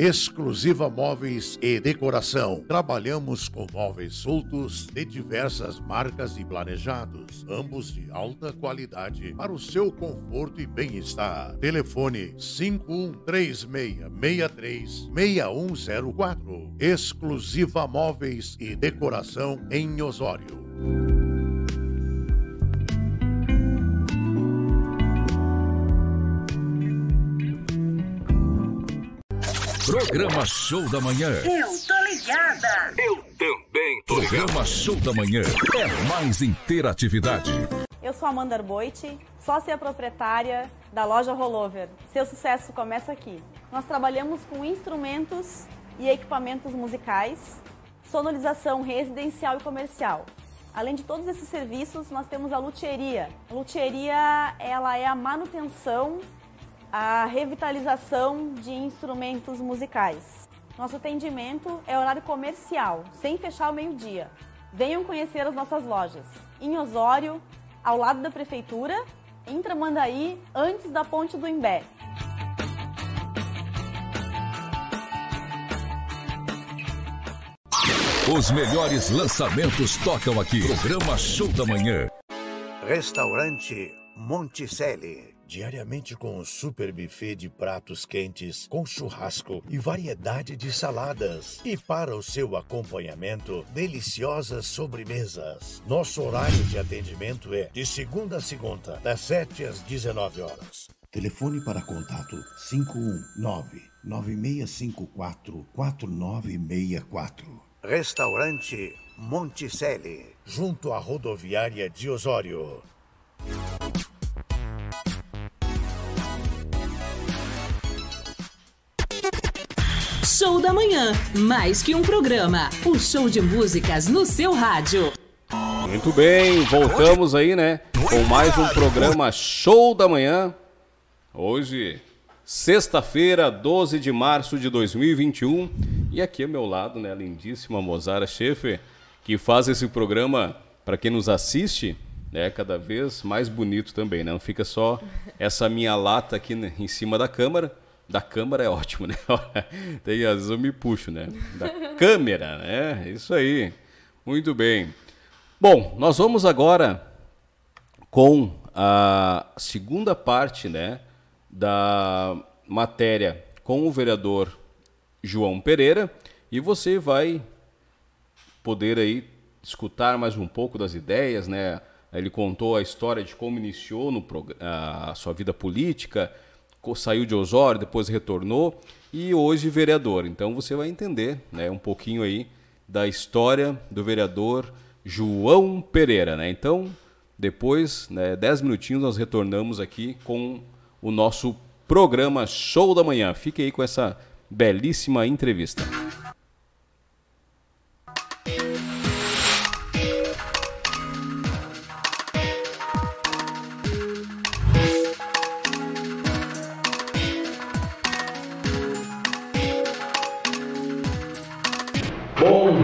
Exclusiva Móveis e Decoração. Trabalhamos com móveis soltos de diversas marcas e planejados, ambos de alta qualidade para o seu conforto e bem-estar. Telefone 5136636104. Exclusiva Móveis e Decoração em Osório. Programa Show da Manhã. Eu tô ligada. Eu também tô Programa Show da Manhã é mais interatividade. Eu sou Amanda Arboite, sócia proprietária da loja Rollover. Seu sucesso começa aqui. Nós trabalhamos com instrumentos e equipamentos musicais, sonorização residencial e comercial. Além de todos esses serviços, nós temos a luthieria. A luthieria, ela é a manutenção, a revitalização de instrumentos musicais. Nosso atendimento é horário comercial, sem fechar ao meio-dia. Venham conhecer as nossas lojas. Em Osório, ao lado da prefeitura, em Tramandaí, antes da ponte do Imbé. Os melhores lançamentos tocam aqui. Programa Show da Manhã. Restaurante Monticelli. Diariamente com um super buffet de pratos quentes, com churrasco e variedade de saladas. E para o seu acompanhamento, deliciosas sobremesas. Nosso horário de atendimento é de segunda a segunda, das 7 às 19 horas. Telefone para contato 519-9654-4964. Restaurante Monticelli, junto à rodoviária de Osório. Show da Manhã, mais que um programa. O show de músicas no seu rádio. Muito bem, voltamos aí, né? Com mais um programa Show da Manhã. Hoje, sexta-feira, 12 de março de 2021. E aqui ao meu lado, né, a lindíssima Mozara Schaefer, que faz esse programa, para quem nos assiste, né, cada vez mais bonito também, né? Não fica só essa minha lata aqui né, em cima da câmera. Da câmera é ótimo, né? <laughs> Tem, vezes eu me puxo, né? Da câmera, né? Isso aí. Muito bem. Bom, nós vamos agora com a segunda parte, né, da matéria com o vereador João Pereira e você vai poder aí escutar mais um pouco das ideias, né? Ele contou a história de como iniciou no a sua vida política, saiu de Osório, depois retornou e hoje vereador. Então você vai entender, né, um pouquinho aí da história do vereador João Pereira, né? Então, depois, né, 10 minutinhos nós retornamos aqui com o nosso programa Show da Manhã. Fique aí com essa belíssima entrevista.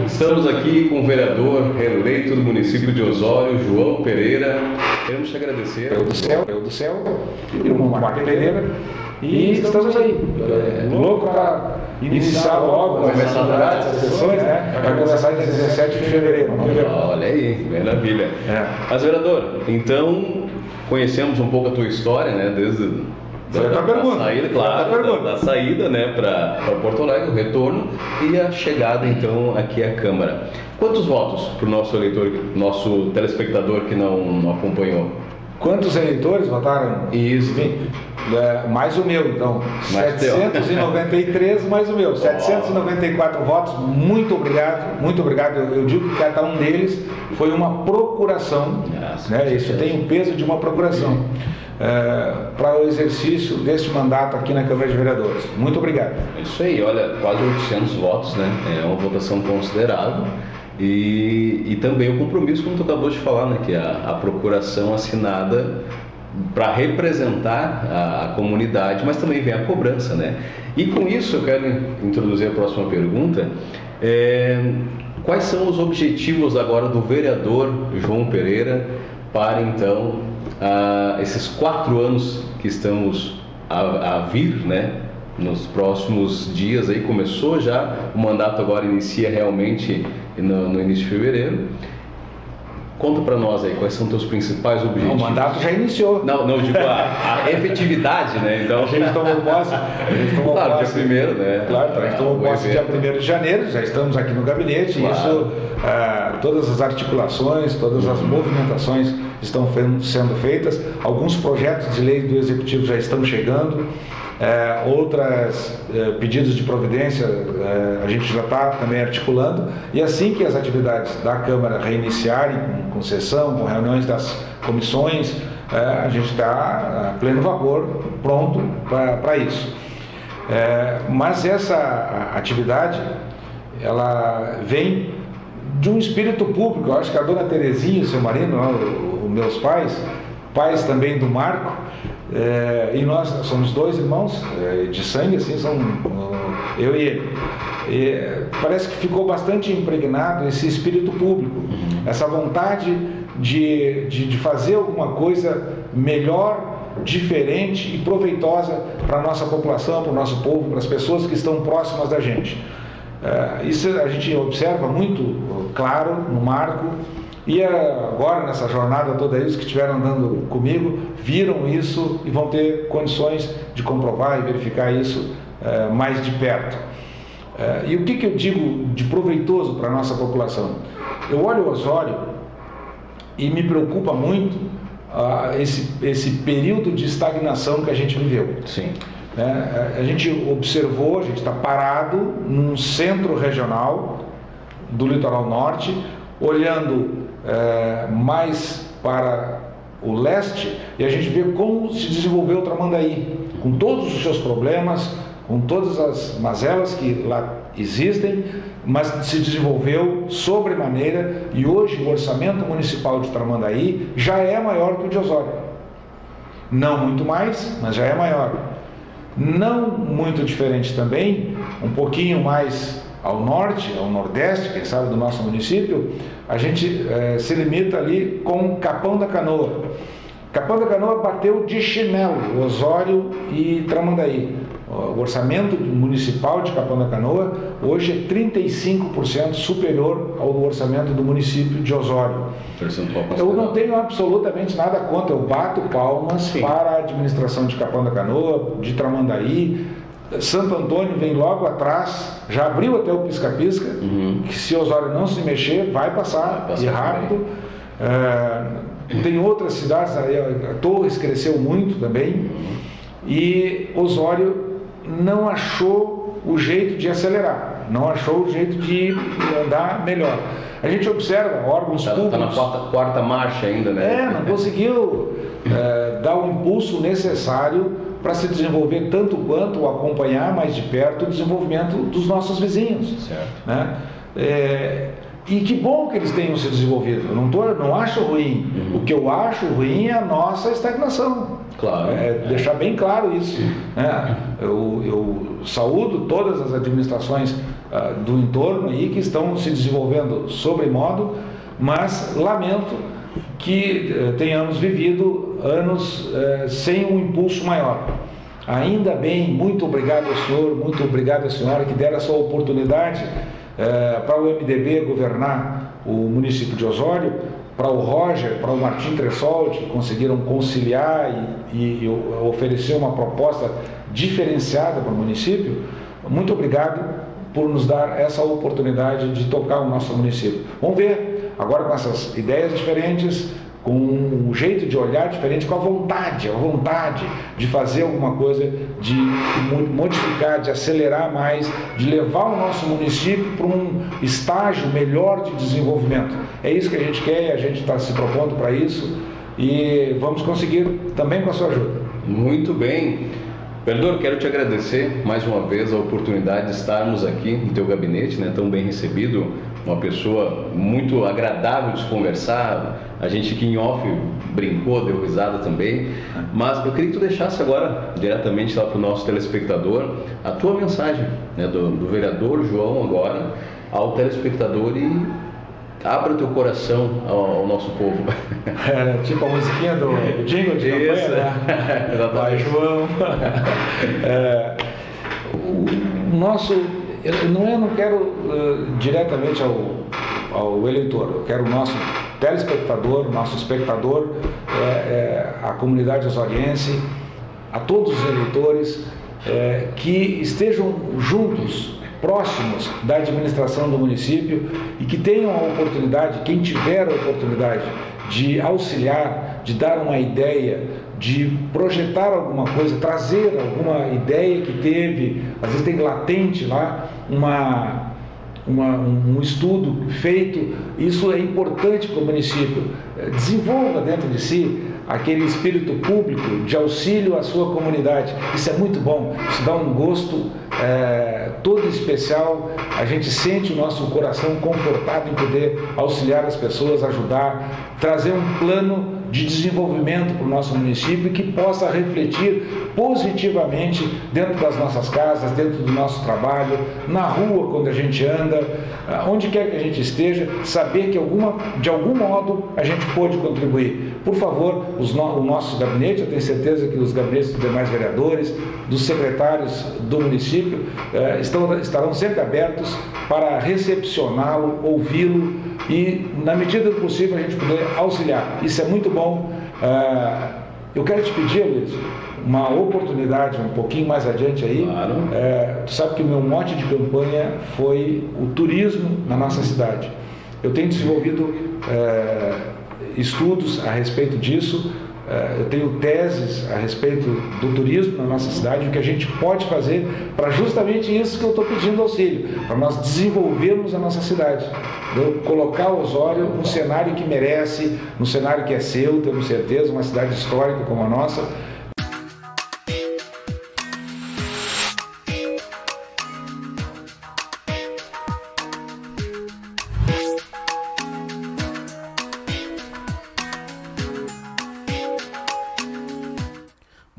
Estamos aqui com o vereador reeleito do município de Osório, João Pereira. Queremos te agradecer. Eu do céu, eu do céu, irmão Marco Pereira. E estamos aí, é, louco para iniciar logo Vai começar as sessões, né? Vai começar em 17 de fevereiro. Olha aí, maravilha. Mas, vereador, então conhecemos um pouco a tua história, né? Desde Foi a tua pergunta. saída, claro, da, pergunta. da saída, né, para Porto Alegre, o retorno e a chegada, então, aqui à Câmara. Quantos votos para o nosso eleitor, nosso telespectador que não, não acompanhou? Quantos eleitores votaram? Isso. É, mais o meu, então. Mais teu. 793 <laughs> mais o meu. 794 votos. Muito obrigado, muito obrigado. Eu, eu digo que cada um deles foi uma procuração. né? Isso tem o peso de uma procuração. Para o exercício deste mandato aqui na Câmara de Vereadores. Muito obrigado. É Isso aí, olha, quase 800 votos, né? É uma votação considerável. E, e também o compromisso, como tu acabou de falar, né? Que é a, a procuração assinada para representar a, a comunidade, mas também vem a cobrança, né? E com isso eu quero introduzir a próxima pergunta. É, quais são os objetivos agora do vereador João Pereira para então ah, esses quatro anos que estamos a, a vir, né? Nos próximos dias aí começou já o mandato agora inicia realmente no, no início de fevereiro. Conta para nós aí quais são teus principais objetivos. O mandato já iniciou. Não, não digo a, a efetividade, né? Então A gente tomou posse. A gente tomou <laughs> claro, posse. dia primeiro, né? Claro, a gente tomou posse dia. 1 de janeiro, já estamos aqui no gabinete. Claro. Isso, ah, todas as articulações, todas as movimentações estão sendo feitas. Alguns projetos de lei do Executivo já estão chegando. É, outras é, pedidos de providência é, a gente já está também articulando e assim que as atividades da Câmara reiniciarem com, sessão, com reuniões das comissões, é, a gente está a pleno vapor, pronto para isso. É, mas essa atividade, ela vem de um espírito público. Eu acho que a dona Terezinha, seu marido, os meus pais, pais também do Marco, é, e nós somos dois irmãos é, de sangue, assim, são eu e ele. E parece que ficou bastante impregnado esse espírito público, essa vontade de, de, de fazer alguma coisa melhor, diferente e proveitosa para a nossa população, para o nosso povo, para as pessoas que estão próximas da gente. É, isso a gente observa muito claro no Marco, e agora, nessa jornada toda, eles que estiveram andando comigo viram isso e vão ter condições de comprovar e verificar isso é, mais de perto. É, e o que, que eu digo de proveitoso para a nossa população? Eu olho o Osório e me preocupa muito ah, esse, esse período de estagnação que a gente viveu. Sim. É, a gente observou, a gente está parado num centro regional do litoral norte, olhando é, mais para o leste e a gente vê como se desenvolveu Tramandaí, com todos os seus problemas, com todas as mazelas que lá existem, mas se desenvolveu sobremaneira e hoje o orçamento municipal de Tramandaí já é maior que o de Osório. Não muito mais, mas já é maior. Não muito diferente também, um pouquinho mais ao norte, ao nordeste, quem sabe, do nosso município, a gente é, se limita ali com Capão da Canoa. Capão da Canoa bateu de chinelo Osório e Tramandaí. O orçamento municipal de Capão da Canoa hoje é 35% superior ao orçamento do município de Osório. Eu não tenho absolutamente nada contra, eu bato palmas Sim. para a administração de Capão da Canoa, de Tramandaí, Santo Antônio vem logo atrás, já abriu até o pisca-pisca, uhum. que se Osório não se mexer, vai passar, vai passar e rápido. É, tem outras cidades, a Torres cresceu muito também, uhum. e Osório não achou o jeito de acelerar, não achou o jeito de andar melhor. A gente observa órgãos tá, públicos. Está na quarta, quarta, marcha ainda, né? É, não conseguiu é, dar o impulso necessário para se desenvolver tanto quanto ou acompanhar mais de perto o desenvolvimento dos nossos vizinhos. Certo. Né? É, e que bom que eles tenham se desenvolvido. Eu não, tô, não acho ruim. Uhum. O que eu acho ruim é a nossa estagnação. Claro. É, é. Deixar bem claro isso. Né? Eu, eu, saúdo todas as administrações uh, do entorno aí que estão se desenvolvendo sobremodo, mas lamento que uh, tenhamos vivido anos eh, sem um impulso maior. Ainda bem, muito obrigado ao senhor, muito obrigado à senhora que deram essa oportunidade eh, para o MDB governar o município de Osório, para o Roger, para o Martim Tressold, que conseguiram conciliar e, e, e oferecer uma proposta diferenciada para o município. Muito obrigado por nos dar essa oportunidade de tocar o nosso município. Vamos ver, agora com essas ideias diferentes, com um jeito de olhar diferente, com a vontade, a vontade de fazer alguma coisa, de modificar, de acelerar mais, de levar o nosso município para um estágio melhor de desenvolvimento. É isso que a gente quer a gente está se propondo para isso e vamos conseguir também com a sua ajuda. Muito bem. Vereador, quero te agradecer mais uma vez a oportunidade de estarmos aqui no teu gabinete, né, tão bem recebido, uma pessoa muito agradável de se conversar, a gente aqui em off brincou, deu risada também. Mas eu queria que tu deixasse agora, diretamente lá para o nosso telespectador, a tua mensagem né, do, do vereador João agora ao telespectador e abra teu coração ao, ao nosso povo. <laughs> É, tipo a musiquinha do, do jingle de Isso, campanha, né? <laughs> Vai, João. <laughs> É, o nosso... Eu, não, eu não quero uh, diretamente ao, ao eleitor, eu quero o nosso telespectador, nosso espectador, é, é, a comunidade osoriense, a todos os eleitores é, que estejam juntos próximos da administração do município e que tenham a oportunidade, quem tiver a oportunidade de auxiliar, de dar uma ideia, de projetar alguma coisa, trazer alguma ideia que teve, às vezes tem latente lá uma, uma, um estudo feito, isso é importante para o município. Desenvolva dentro de si aquele espírito público de auxílio à sua comunidade. Isso é muito bom, isso dá um gosto é, todo especial. A gente sente o nosso coração confortado em poder auxiliar as pessoas, ajudar, trazer um plano de desenvolvimento para o nosso município que possa refletir positivamente dentro das nossas casas, dentro do nosso trabalho, na rua quando a gente anda, onde quer que a gente esteja, saber que alguma, de algum modo a gente pode contribuir. Por favor, no, o nosso gabinete, eu tenho certeza que os gabinetes dos demais vereadores, dos secretários do município, eh, estão, estarão sempre abertos para recepcioná-lo, ouvi-lo e, na medida do possível, a gente poder auxiliar. Isso é muito bom. Eh, eu quero te pedir, Luiz, uma oportunidade um pouquinho mais adiante aí. Claro. É, tu sabe que o meu mote de campanha foi o turismo na nossa cidade. Eu tenho desenvolvido é, estudos a respeito disso, eu tenho teses a respeito do turismo na nossa cidade, o que a gente pode fazer para justamente isso que eu estou pedindo auxílio, para nós desenvolvermos a nossa cidade. Eu colocar o Osório num cenário que merece, num cenário que é seu, temos certeza, uma cidade histórica como a nossa,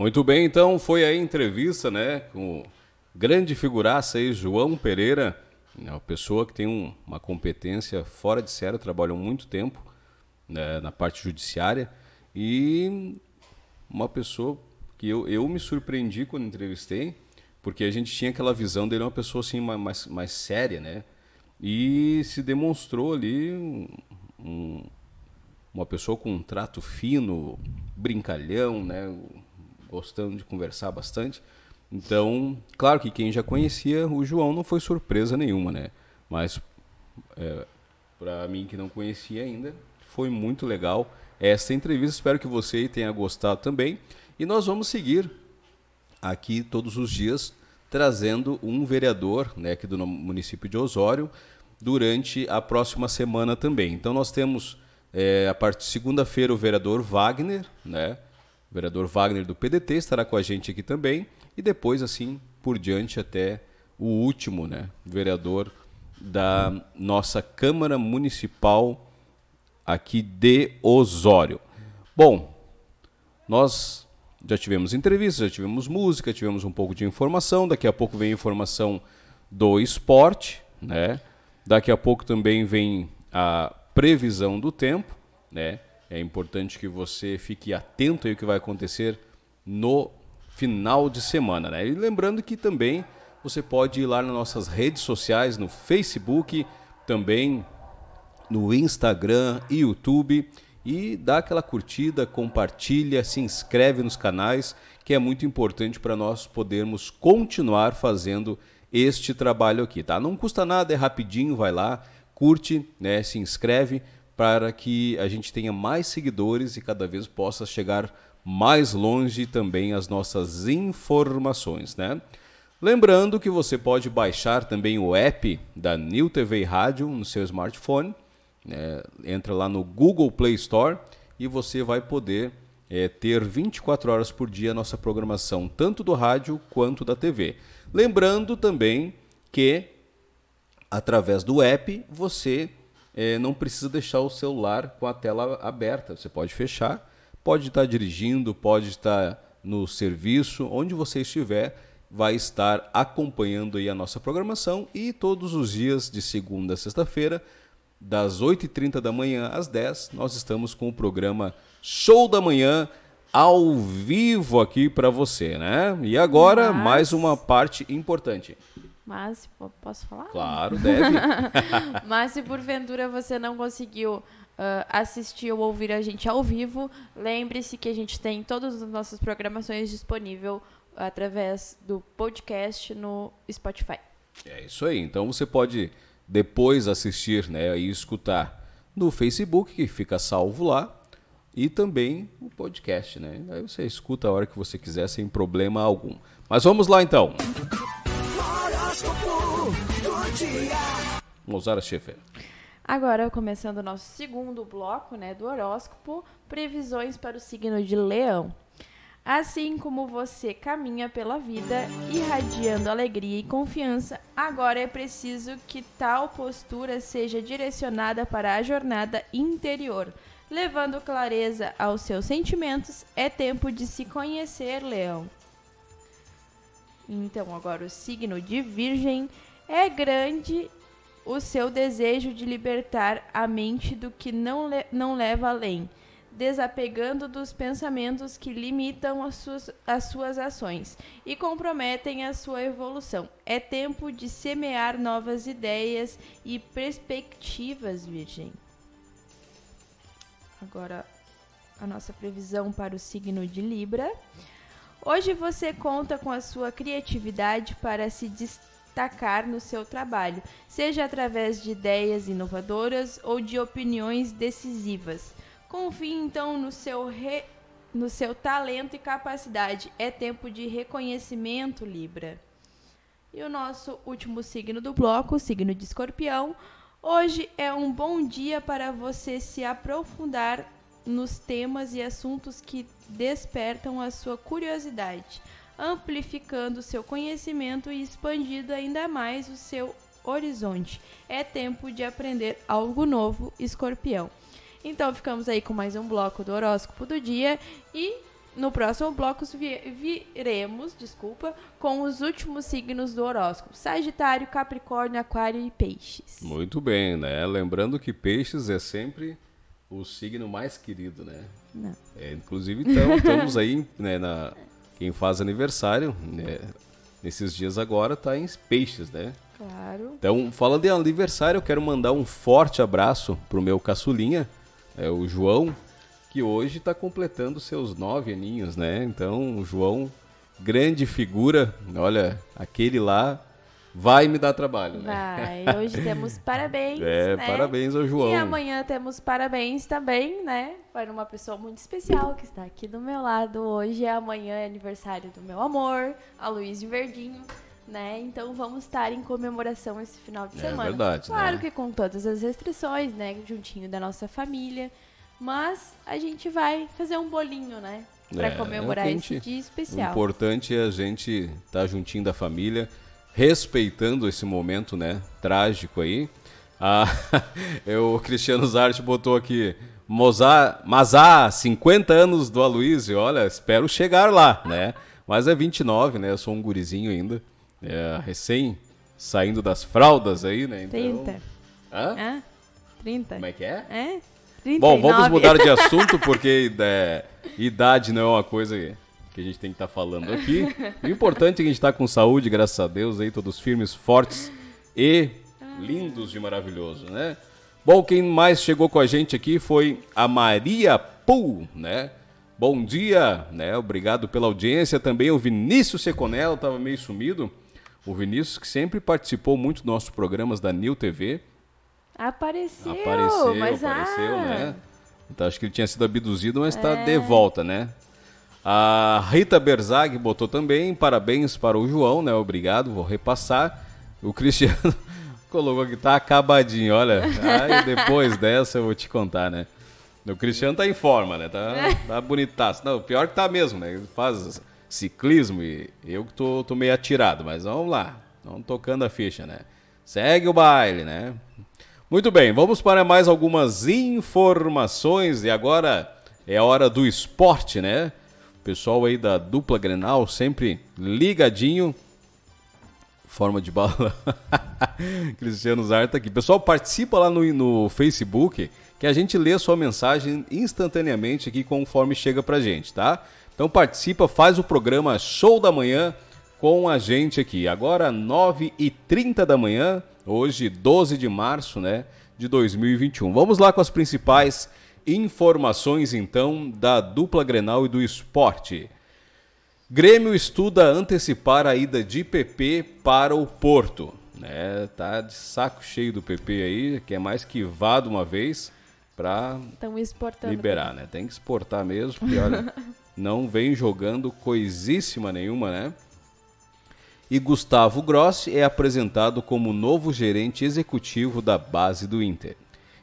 Muito bem, então foi a entrevista, né, com o grande figuraça aí, João Pereira, né, uma pessoa que tem um, uma competência fora de série, trabalhou muito tempo né, na parte judiciária e uma pessoa que eu, eu me surpreendi quando entrevistei, porque a gente tinha aquela visão dele uma pessoa assim mais, mais séria, né, e se demonstrou ali um, uma pessoa com um trato fino, brincalhão, né, gostando de conversar bastante. Então, claro que quem já conhecia o João não foi surpresa nenhuma, né? Mas é, para mim que não conhecia ainda, foi muito legal essa entrevista. Espero que você tenha gostado também. E nós vamos seguir aqui todos os dias trazendo um vereador, né, aqui do município de Osório, durante a próxima semana também. Então nós temos é, a partir de segunda-feira o vereador Wagner, né? O vereador Wagner do PDT estará com a gente aqui também. E depois, assim, por diante, até o último né, vereador da nossa Câmara Municipal aqui de Osório. Bom, nós já tivemos entrevistas, já tivemos música, tivemos um pouco de informação. Daqui a pouco vem informação do esporte, né? Daqui a pouco também vem a previsão do tempo, né? É importante que você fique atento aí o que vai acontecer no final de semana, né? E lembrando que também você pode ir lá nas nossas redes sociais, no Facebook, também no Instagram e YouTube e dá aquela curtida, compartilha, se inscreve nos canais, que é muito importante para nós podermos continuar fazendo este trabalho aqui, tá? Não custa nada, é rapidinho, vai lá, curte, né, se inscreve para que a gente tenha mais seguidores e cada vez possa chegar mais longe também as nossas informações, né? Lembrando que você pode baixar também o app da New TV Rádio no seu smartphone. Né? Entra lá no Google Play Store e você vai poder é, ter 24 horas por dia a nossa programação, tanto do rádio quanto da TV. Lembrando também que através do app você é, não precisa deixar o celular com a tela aberta. Você pode fechar, pode estar dirigindo, pode estar no serviço, onde você estiver, vai estar acompanhando aí a nossa programação e todos os dias de segunda a sexta-feira, das 8h30 da manhã às 10 nós estamos com o programa Show da Manhã ao vivo aqui para você, né? E agora, Mas... mais uma parte importante. Mas, posso falar? Claro, deve. <laughs> Mas se porventura você não conseguiu uh, assistir ou ouvir a gente ao vivo, lembre-se que a gente tem todas as nossas programações disponíveis através do podcast no Spotify. É isso aí. Então você pode depois assistir né, e escutar no Facebook, que fica salvo lá, e também o podcast. Né? Aí você escuta a hora que você quiser, sem problema algum. Mas vamos lá então. Do dia. Mozart Schaefer. Agora, começando o nosso segundo bloco né, do horóscopo, previsões para o signo de Leão. Assim como você caminha pela vida irradiando alegria e confiança, agora é preciso que tal postura seja direcionada para a jornada interior. Levando clareza aos seus sentimentos, é tempo de se conhecer, Leão. Então, agora o signo de Virgem é grande o seu desejo de libertar a mente do que não, le não leva além, desapegando dos pensamentos que limitam as suas, as suas ações e comprometem a sua evolução. É tempo de semear novas ideias e perspectivas, Virgem. Agora, a nossa previsão para o signo de Libra. Hoje você conta com a sua criatividade para se destacar no seu trabalho, seja através de ideias inovadoras ou de opiniões decisivas. Confie então no seu, re... no seu talento e capacidade. É tempo de reconhecimento, Libra. E o nosso último signo do bloco, o signo de Escorpião. Hoje é um bom dia para você se aprofundar nos temas e assuntos que despertam a sua curiosidade, amplificando seu conhecimento e expandindo ainda mais o seu horizonte. É tempo de aprender algo novo, Escorpião. Então ficamos aí com mais um bloco do horóscopo do dia e no próximo bloco vi viremos, desculpa, com os últimos signos do horóscopo: Sagitário, Capricórnio, Aquário e Peixes. Muito bem, né? Lembrando que Peixes é sempre o signo mais querido, né? Não. É, inclusive, então, estamos aí, né, na, quem faz aniversário, né, nesses dias agora, tá em Peixes, né? Claro. Então, falando em aniversário, eu quero mandar um forte abraço pro meu caçulinha, é o João, que hoje está completando seus nove aninhos, né? Então, o João, grande figura, olha, aquele lá vai me dar trabalho, né? Vai, hoje temos <laughs> parabéns, É, né? parabéns ao João. E amanhã temos parabéns também, né? Para uma pessoa muito especial que está aqui do meu lado hoje. Amanhã é aniversário do meu amor, a Luiz de Verdinho. Né? Então vamos estar em comemoração esse final de É semana. verdade, Claro né? que com todas as restrições, né? Juntinho da nossa família. Mas a gente vai fazer um bolinho, né? Pra É, comemorar é o que a esse gente- dia O especial. importante é a gente estar juntinho da família, respeitando esse momento, né, trágico aí. Ah, <laughs> eu- o Cristiano Zarte botou aqui, Mozart, Mazá, 50 anos do Aloysio, olha, espero chegar lá, né? Mas é 29, né? Eu sou um gurizinho ainda, é, recém saindo das fraldas aí, né? Então... 30. Hã? Hã? 30. Como é que é? É? Bom, vamos 39. mudar de <laughs> assunto porque é, idade não é uma coisa que a gente tem que estar falando aqui. O importante é que a gente está com saúde, graças a Deus, aí todos firmes, fortes e lindos de maravilhoso, né? Bom, quem mais chegou com a gente aqui foi a Maria Pool, né? Bom dia, né? Obrigado pela audiência. Também o Vinícius Seconello, estava meio sumido. O Vinícius que sempre participou muito dos nossos programas da New TV. Apareceu, Apareceu, mas apareceu, ah, né? Então acho que ele tinha sido abduzido, mas está É. de volta, né? A Rita Berzag botou também, parabéns para o João, né? Obrigado, vou repassar. O Cristiano <laughs> colocou que tá acabadinho, olha. Aí depois <laughs> dessa eu vou te contar, né? O Cristiano tá em forma, né? Tá, tá bonitaço. Não, pior que tá mesmo, né? Ele faz ciclismo e eu que tô, tô meio atirado, mas vamos lá. Vamos tocando a ficha, né? Segue o baile, né? Muito bem, vamos para mais algumas informações e agora é a hora do esporte, né? Pessoal aí da dupla Grenal sempre ligadinho. Forma de bala. <laughs> Cristiano Zarta aqui. Pessoal, participa lá no, no Facebook que a gente lê a sua mensagem instantaneamente aqui conforme chega pra gente, tá? Então participa, faz o programa Show da Manhã com a gente aqui. Agora 9h30 da manhã, hoje 12 de março, né, de 2021. Vamos lá com as principais informações então da dupla Grenal e do esporte. Grêmio estuda antecipar a ida de PP para o Porto. né? Tá de saco cheio do PP aí, quer mais que vá de uma vez exportando. liberar, né? Tem que exportar mesmo, porque olha, <laughs> não vem jogando coisíssima nenhuma, né? E Gustavo Grossi é apresentado como novo gerente executivo da base do Inter.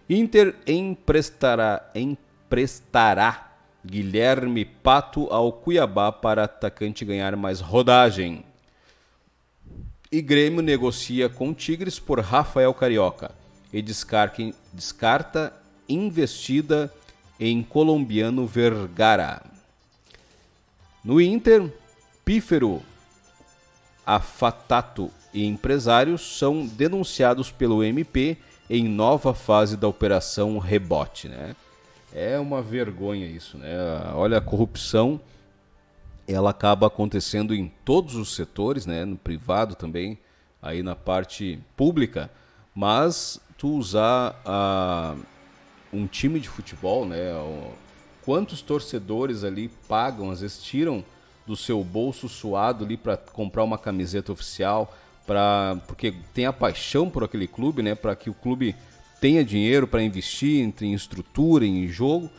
Inter emprestará, emprestará Guilherme Pato ao Cuiabá para atacante ganhar mais rodagem. E Grêmio negocia com Tigres por Rafael Carioca e descarta investida em colombiano Vergara. No Inter, Pífero, Afatato e empresários são denunciados pelo MP em nova fase da operação Rebote, né? É uma vergonha isso, né? Olha a corrupção, ela acaba acontecendo em todos os setores, né? No privado também, aí na parte pública, mas tu usar a um time de futebol, né? Quantos torcedores ali pagam, às vezes tiram do seu bolso suado ali para comprar uma camiseta oficial, para porque tem a paixão por aquele clube, né? Para que o clube tenha dinheiro para investir em, em estrutura, em jogo.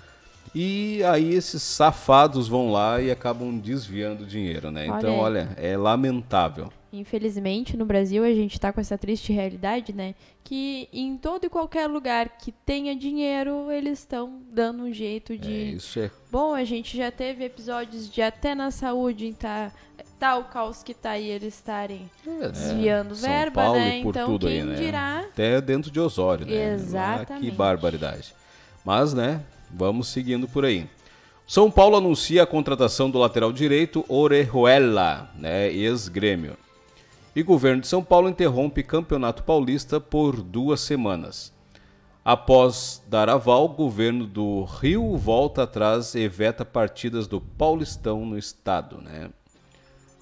E aí esses safados vão lá e acabam desviando o dinheiro, né? Então, Olha- olha, é lamentável. Infelizmente, no Brasil, a gente tá com essa triste realidade, né? Que em todo e qualquer lugar que tenha dinheiro, eles estão dando um jeito de. É, isso é Bom, a gente já teve episódios de até na saúde, em tá, tá o caos que tá aí, eles estarem desviando É, São verba, Paulo né? por então, tudo quem aí, né? dirá. Até dentro de Osório, né? Exatamente. Ah, que barbaridade. Mas, né, vamos seguindo por aí. São Paulo anuncia a contratação do lateral direito Orejuela, né, ex-grêmio. E governo de São Paulo interrompe campeonato paulista por duas semanas. Após dar aval, o governo do Rio volta atrás e veta partidas do Paulistão no estado, né?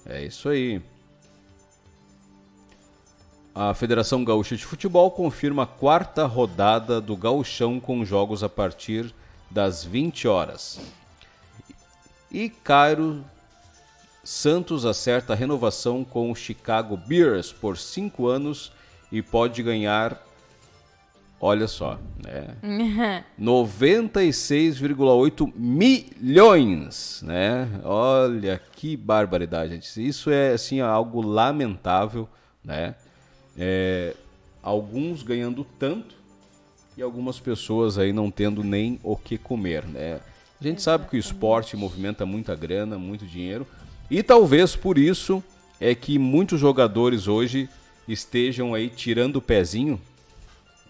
É isso aí. A Federação Gaúcha de Futebol confirma a quarta rodada do Gauchão com jogos a partir das 20 horas. E Cairo Santos acerta a renovação com o Chicago Bears por 5 anos e pode ganhar, olha só, né? <laughs> 96,8 milhões, né? Olha que barbaridade, gente. Isso é assim algo lamentável, né? É, alguns ganhando tanto e algumas pessoas aí não tendo nem o que comer, né? A gente sabe que o esporte movimenta muita grana, muito dinheiro, e talvez por isso é que muitos jogadores hoje estejam aí tirando o pezinho,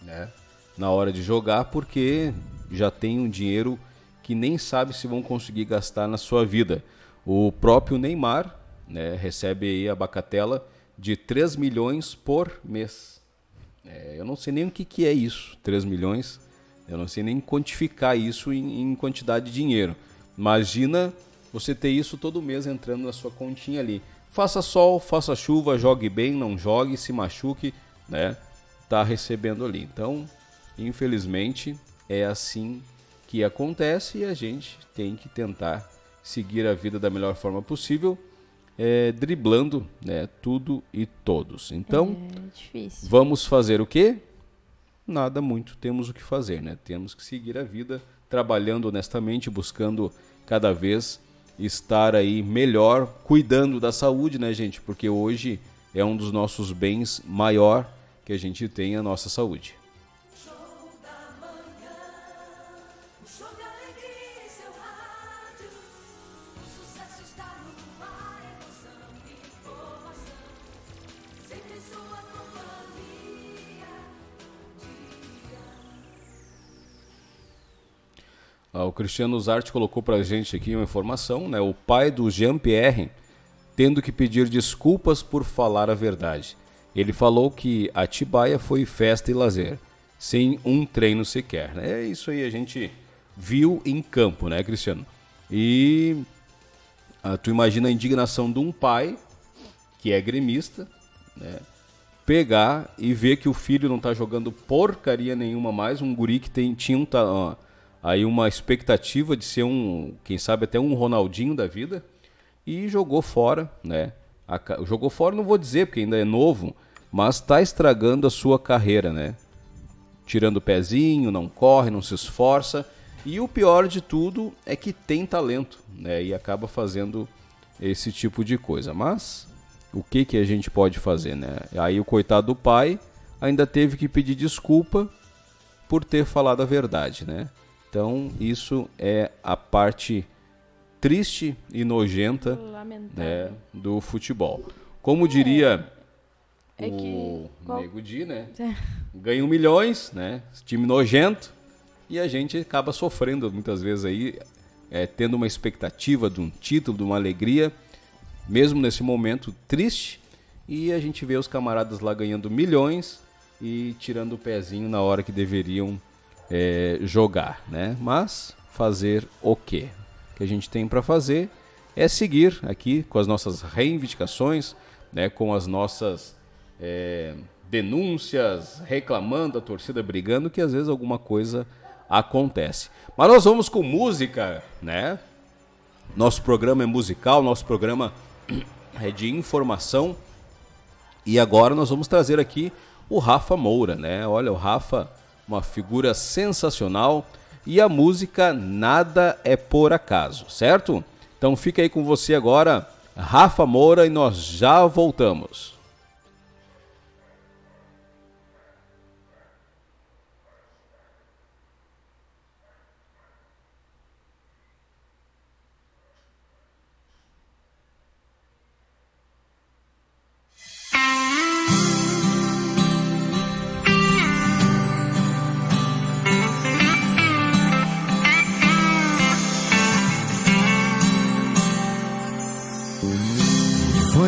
né, na hora de jogar, porque já tem um dinheiro que nem sabe se vão conseguir gastar na sua vida. O próprio Neymar, né, recebe aí a bacatela de 3 milhões por mês. É, eu não sei nem o que, que é isso, 3 milhões. Eu não sei nem quantificar isso em, em quantidade de dinheiro. Imagina você ter isso todo mês entrando na sua continha ali. Faça sol, faça chuva, jogue bem, não jogue, se machuque, né? Tá recebendo ali. Então, infelizmente, é assim que acontece e a gente tem que tentar seguir a vida da melhor forma possível, é, driblando né, tudo e todos. Então, É vamos fazer o quê? Nada muito temos o que fazer, né? Temos que seguir a vida trabalhando honestamente, buscando cada vez estar aí melhor, cuidando da saúde, né, gente? Porque hoje é um dos nossos bens maior que a gente tem a nossa saúde. Ah, o Cristiano Zarte colocou pra gente aqui uma informação, né? O pai do Jean-Pierre tendo que pedir desculpas por falar a verdade. Ele falou que Atibaia foi festa e lazer, sem um treino sequer. né? É isso aí, a gente viu em campo, né, Cristiano? E ah, tu imagina a indignação de um pai que é gremista, né? Pegar e ver que o filho não tá jogando porcaria nenhuma mais, um guri que tem, tinha um, ó, aí uma expectativa de ser um, quem sabe até um Ronaldinho da vida, e jogou fora, né? A jogou fora, não vou dizer porque ainda é novo, mas está estragando a sua carreira, né? Tirando o pezinho, não corre, não se esforça. E o pior de tudo é que tem talento, né? E acaba fazendo esse tipo de coisa. Mas o que que a gente pode fazer, né? Aí o coitado do pai ainda teve que pedir desculpa por ter falado a verdade, né? Então isso é a parte triste e nojenta né, do futebol. Como diria É o que- qual- Nego Di, né? Ganham milhões, né? Time nojento e a gente acaba sofrendo muitas vezes aí, é, tendo uma expectativa de um título, de uma alegria, mesmo nesse momento triste, e a gente vê os camaradas lá ganhando milhões e tirando o pezinho na hora que deveriam é, jogar, né? Mas fazer o quê? O que a gente tem para fazer é seguir aqui com as nossas reivindicações, né? Com as nossas é, denúncias, reclamando, a torcida brigando, que às vezes alguma coisa acontece. Mas nós vamos com música, né? Nosso programa é musical, nosso programa <clears throat> é de informação. E agora nós vamos trazer aqui o Rafa Moura, né? Olha, o Rafa, uma figura sensacional. E a música Nada é por acaso, certo? Então fica aí com você agora, Rafa Moura, e nós já voltamos.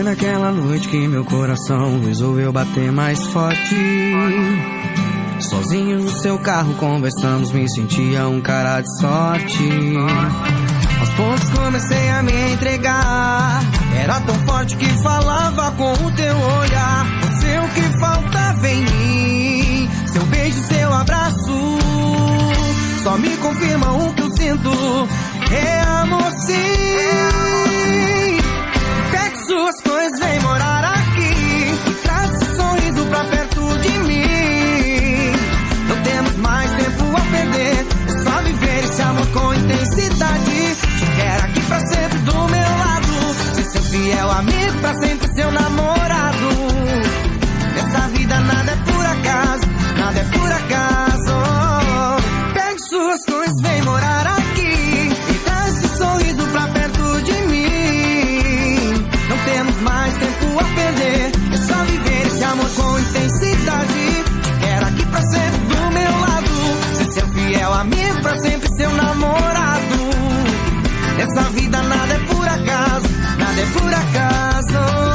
Naquela noite que meu coração resolveu bater mais forte. Sozinhos no seu carro conversamos, me sentia um cara de sorte. Aos poucos comecei a me entregar. Era tão forte que falava com o teu olhar. Você o que faltava em mim. Seu beijo, seu abraço. Só me confirma o que eu sinto. É amor sim. Com intensidade. Te quero aqui pra sempre do meu lado. Ser seu fiel amigo, pra sempre seu namorado. Nessa vida nada é por acaso, nada é por acaso. Pegue suas coisas, vem morar aqui. E traz esse sorriso pra perto de mim. Não temos mais tempo a perder. É só viver esse amor com intensidade. Te quero aqui pra sempre do meu lado. Ser seu fiel amigo, pra sempre seu namorado. Nessa vida nada é por acaso, nada é por acaso.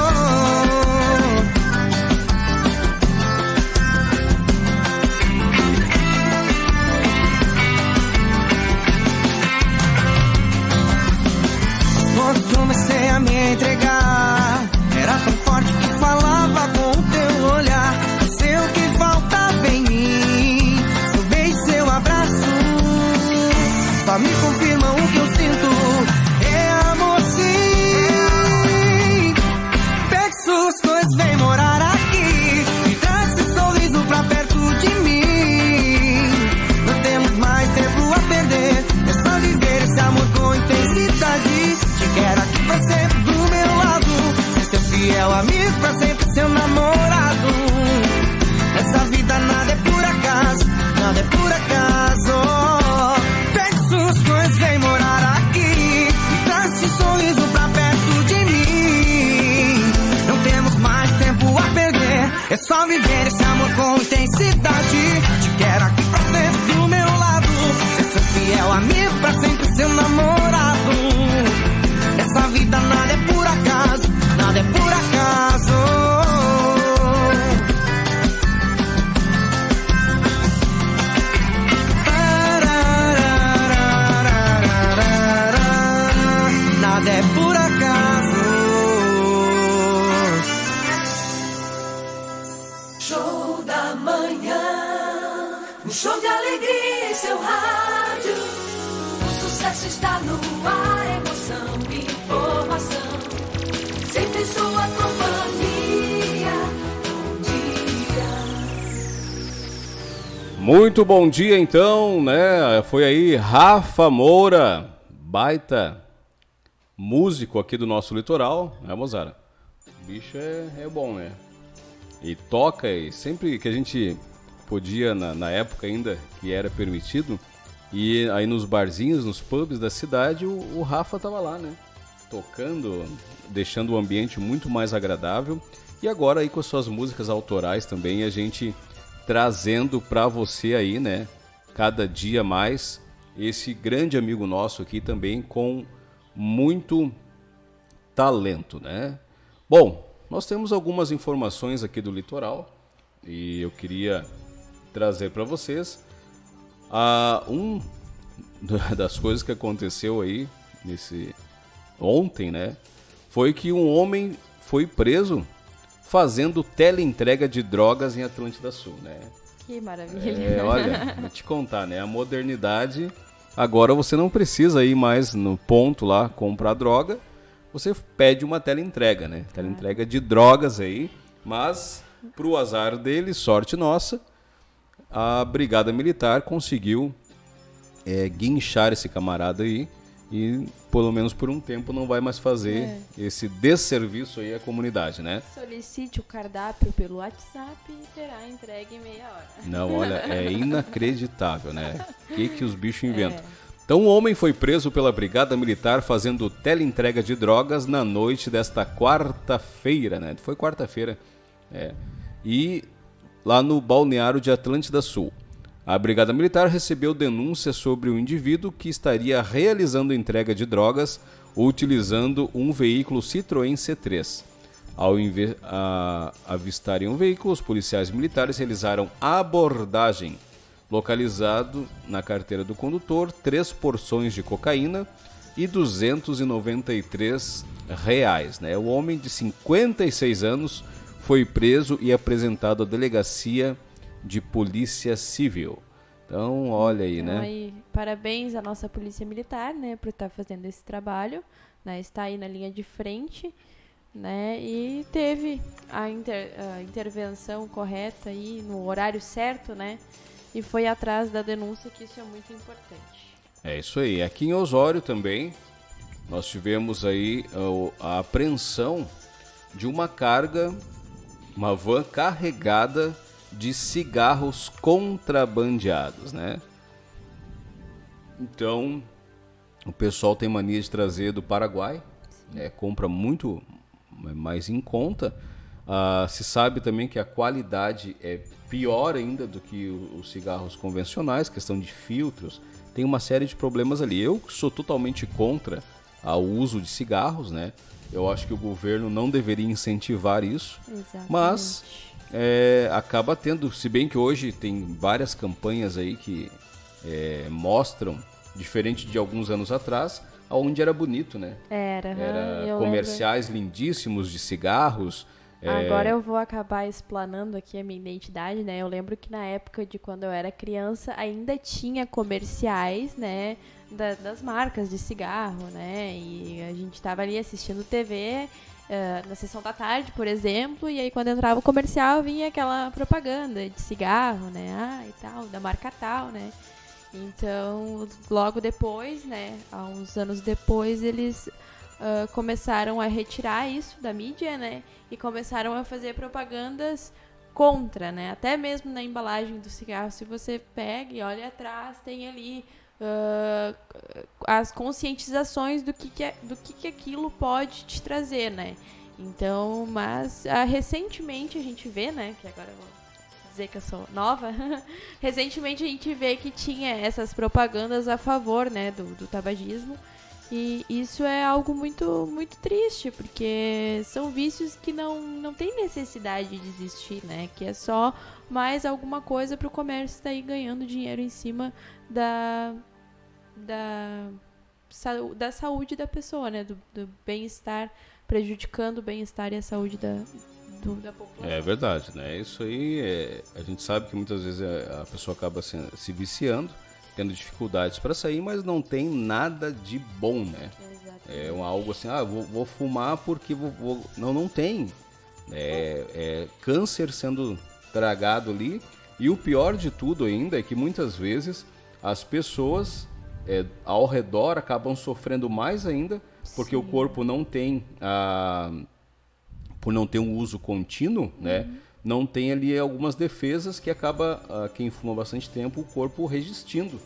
Muito bom dia então, né? Foi aí Rafa Moura, baita músico aqui do nosso litoral, né, Mozara? O bicho é, é bom, né? E toca, e sempre que a gente podia, na, na época ainda, que era permitido, e aí nos barzinhos, nos pubs da cidade, o, o Rafa tava lá, né? Tocando, deixando o ambiente muito mais agradável. E agora aí com as suas músicas autorais também, a gente trazendo para você aí, né? Cada dia mais esse grande amigo nosso aqui também com muito talento, né? Bom, nós temos algumas informações aqui do litoral e eu queria trazer para vocês ah, um <laughs> das coisas que aconteceu aí nesse ontem, né? Foi que um homem foi preso fazendo teleentrega de drogas em Atlântida Sul, né? Que maravilha. É, olha, vou te contar, né? A modernidade. Agora você não precisa ir mais no ponto lá comprar droga. Você pede uma teleentrega, né? Teleentrega de drogas aí. Mas, pro azar dele, sorte nossa, a Brigada Militar conseguiu é, guinchar esse camarada aí e pelo menos por um tempo não vai mais fazer É. esse desserviço aí à comunidade, né? Solicite o cardápio pelo WhatsApp e terá entregue em meia hora. Não, olha, é <laughs> inacreditável, né? O que, que os bichos inventam? Então, um homem foi preso pela Brigada Militar fazendo teleentrega de drogas na noite desta quarta-feira, né? Foi quarta-feira. É. E lá no balneário de Atlântida Sul. A Brigada Militar recebeu denúncia sobre o indivíduo que estaria realizando entrega de drogas utilizando um veículo Citroën C3. Ao a- avistarem o veículo, os policiais militares realizaram abordagem. Localizado na carteira do condutor, três porções de cocaína e 293 reais. Né? O homem de 56 anos foi preso e apresentado à delegacia de polícia civil. Então, olha aí, Então, né? aí, parabéns à nossa polícia militar, né, por estar fazendo esse trabalho, né, está aí na linha de frente, né, e teve a, inter- a intervenção correta aí no horário certo, né, e foi atrás da denúncia que isso é muito importante. É isso aí. Aqui em Osório também nós tivemos aí ó, a apreensão de uma carga, uma van carregada de cigarros contrabandeados, né? Então, o pessoal tem mania de trazer do Paraguai, né? compra muito mais em conta. Ah, se sabe também que a qualidade é pior ainda do que os cigarros convencionais, questão de filtros, tem uma série de problemas ali. Eu sou totalmente contra o uso de cigarros, né? Eu acho que o governo não deveria incentivar isso, Exatamente. mas é, acaba tendo, se bem que hoje tem várias campanhas aí que é, mostram, diferente de alguns anos atrás, aonde era bonito, né? Era, Era comerciais lindíssimos de cigarros. é, Agora eu vou acabar explanando aqui a minha identidade, né? Eu lembro que na época de quando eu era criança ainda tinha comerciais, né? Da- das marcas de cigarro, né? E a gente tava ali assistindo TV eh, na sessão da tarde, por exemplo, e aí quando entrava o comercial vinha aquela propaganda de cigarro, né? Ah, e tal, da marca tal, né? Então, logo depois, né? Há uns anos depois, eles ah, começaram a retirar isso da mídia, né? E começaram a fazer propagandas contra, né? Até mesmo na embalagem do cigarro, se você pega e olha atrás, tem ali ah, as conscientizações do que, que, é- do que, que aquilo pode te trazer, né? Então, mas ah, recentemente a gente vê, né? Que agora eu vou dizer que eu sou nova. <laughs> recentemente a gente vê que tinha essas propagandas a favor, né? Do, do tabagismo. E isso é algo muito, muito triste, porque são vícios que não, não tem necessidade de existir, né? Que é só mais alguma coisa para o comércio estar aí ganhando dinheiro em cima da, da, da saúde da pessoa, né? Do, do bem-estar, prejudicando o bem-estar e a saúde da, do- da população. É verdade, né? Isso aí, é, a gente sabe que muitas vezes a pessoa acaba se, se viciando, tendo dificuldades para sair, mas não tem nada de bom, né? É um, algo assim, ah, vou, vou fumar porque vou, vou- Não, não tem. É, é câncer sendo tragado ali E o pior de tudo ainda é que muitas vezes as pessoas é, ao redor acabam sofrendo mais ainda, porque o corpo não tem a por não ter um uso contínuo, né? Não tem ali algumas defesas que acaba ah, quem fuma bastante tempo o corpo resistindo.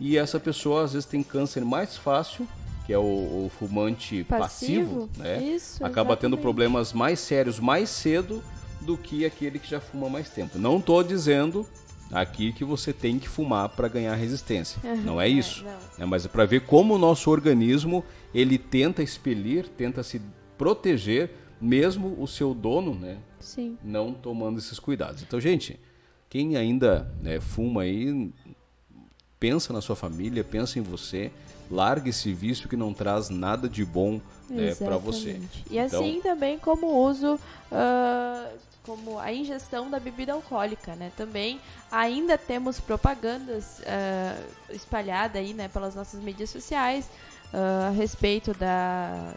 E essa pessoa às vezes tem câncer mais fácil, que é o, o fumante passivo, Passivo? né? Isso, acaba tendo exatamente. problemas mais sérios mais cedo do que aquele que já fuma mais tempo. Não estou dizendo aqui que você tem que fumar para ganhar resistência. Aham, Não é é, isso. não. né? Mas é para ver como o nosso organismo ele tenta expelir, tenta se proteger, mesmo o seu dono, né? Sim. Não tomando esses cuidados. Então, gente, quem ainda né, fuma aí, pensa na sua família, pensa em você, larga esse vício que não traz nada de bom né, para você. Exatamente. E Então, assim também como o uso, ah, como a ingestão da bebida alcoólica, né? Também ainda temos propagandas ah, espalhadas aí, né, pelas nossas mídias sociais ah, a respeito da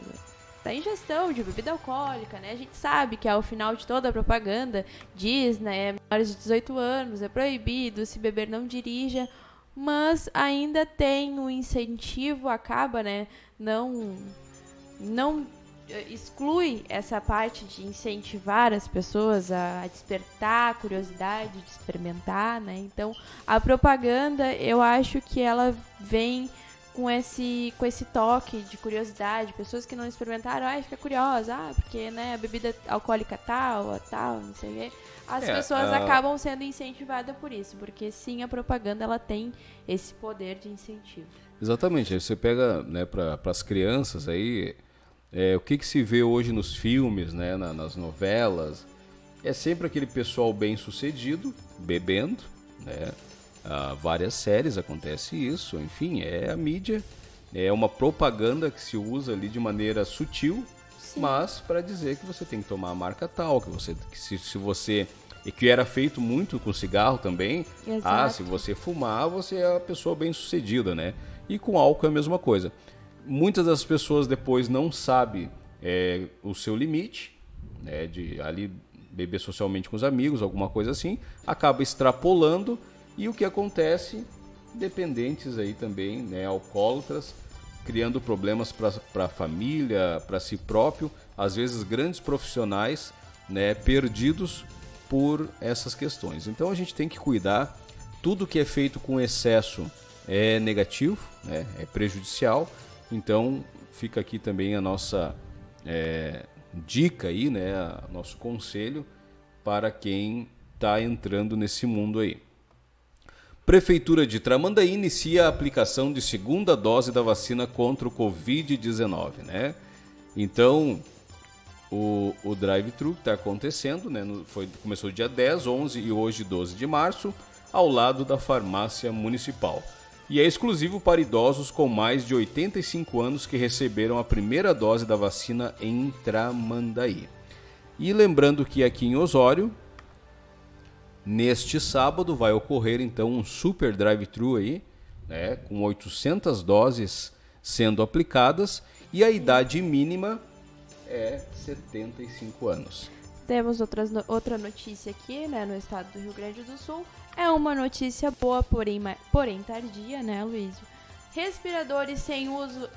da ingestão de bebida alcoólica, né? A gente sabe que ao final de toda a propaganda diz, né, menores de 18 anos é proibido, se beber não dirija, mas ainda tem um incentivo, acaba, né, não não exclui essa parte de incentivar as pessoas a despertar a curiosidade de experimentar, né? Então, a propaganda, eu acho que ela vem com esse com esse toque de curiosidade, pessoas que não experimentaram, ai, fica curiosa, ah, porque, né, a bebida alcoólica tal, tal, não sei o quê. As É, pessoas ah, acabam sendo incentivadas por isso, porque sim, a propaganda ela tem esse poder de incentivo. Exatamente. Você pega né, para as crianças aí, é, o que, que se vê hoje nos filmes, né, na- nas novelas, é sempre aquele pessoal bem sucedido, bebendo, né? Ah, várias séries acontece isso, enfim, é a mídia, é uma propaganda que se usa ali de maneira sutil, mas para dizer que você tem que tomar a marca tal, que você que se, se você e que era feito muito com cigarro também. Ah, Exato. se você fumar, você é a pessoa bem sucedida, né? E com álcool é a mesma coisa. Muitas das pessoas depois não sabem é, o seu limite, né? De ali beber socialmente com os amigos, alguma coisa assim, acaba extrapolando e o que acontece? Dependentes aí também, né? Alcoólatras, criando problemas para a família, para si próprio, às vezes grandes profissionais, né? Perdidos por essas questões. Então a gente tem que cuidar. Tudo que é feito com excesso é negativo, né? é prejudicial. Então fica aqui também a nossa é, dica aí, né? nosso conselho para quem está entrando nesse mundo aí. Prefeitura de Tramandaí inicia a aplicação de segunda dose da vacina contra o Covid-19, né? Então, o, o drive-thru está acontecendo, né? Foi, começou dia 10, 11 e hoje 12 de março, ao lado da farmácia municipal. E é exclusivo para idosos com mais de 85 anos que receberam a primeira dose da vacina em Tramandaí. E lembrando que aqui em Osório, neste sábado, vai ocorrer então um super drive-thru aí, né? Com 800 doses sendo aplicadas e a idade mínima é 75 anos. Temos outras no- outra notícia aqui, né, no estado do Rio Grande do Sul. É uma notícia boa, porém, porém tardia, né, Luísio? Respiradores sem uso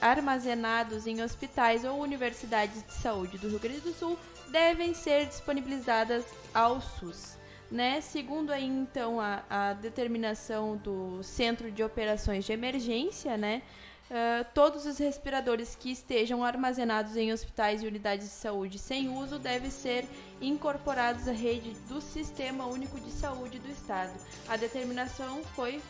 armazenados em hospitais ou universidades de saúde do Rio Grande do Sul devem ser disponibilizadas ao SUS. Né? Segundo aí, então, a, a determinação do Centro de Operações de Emergência, né? Ah, todos os respiradores que estejam armazenados em hospitais e unidades de saúde sem uso devem ser incorporados à rede do Sistema Único de Saúde do Estado. A determinação foi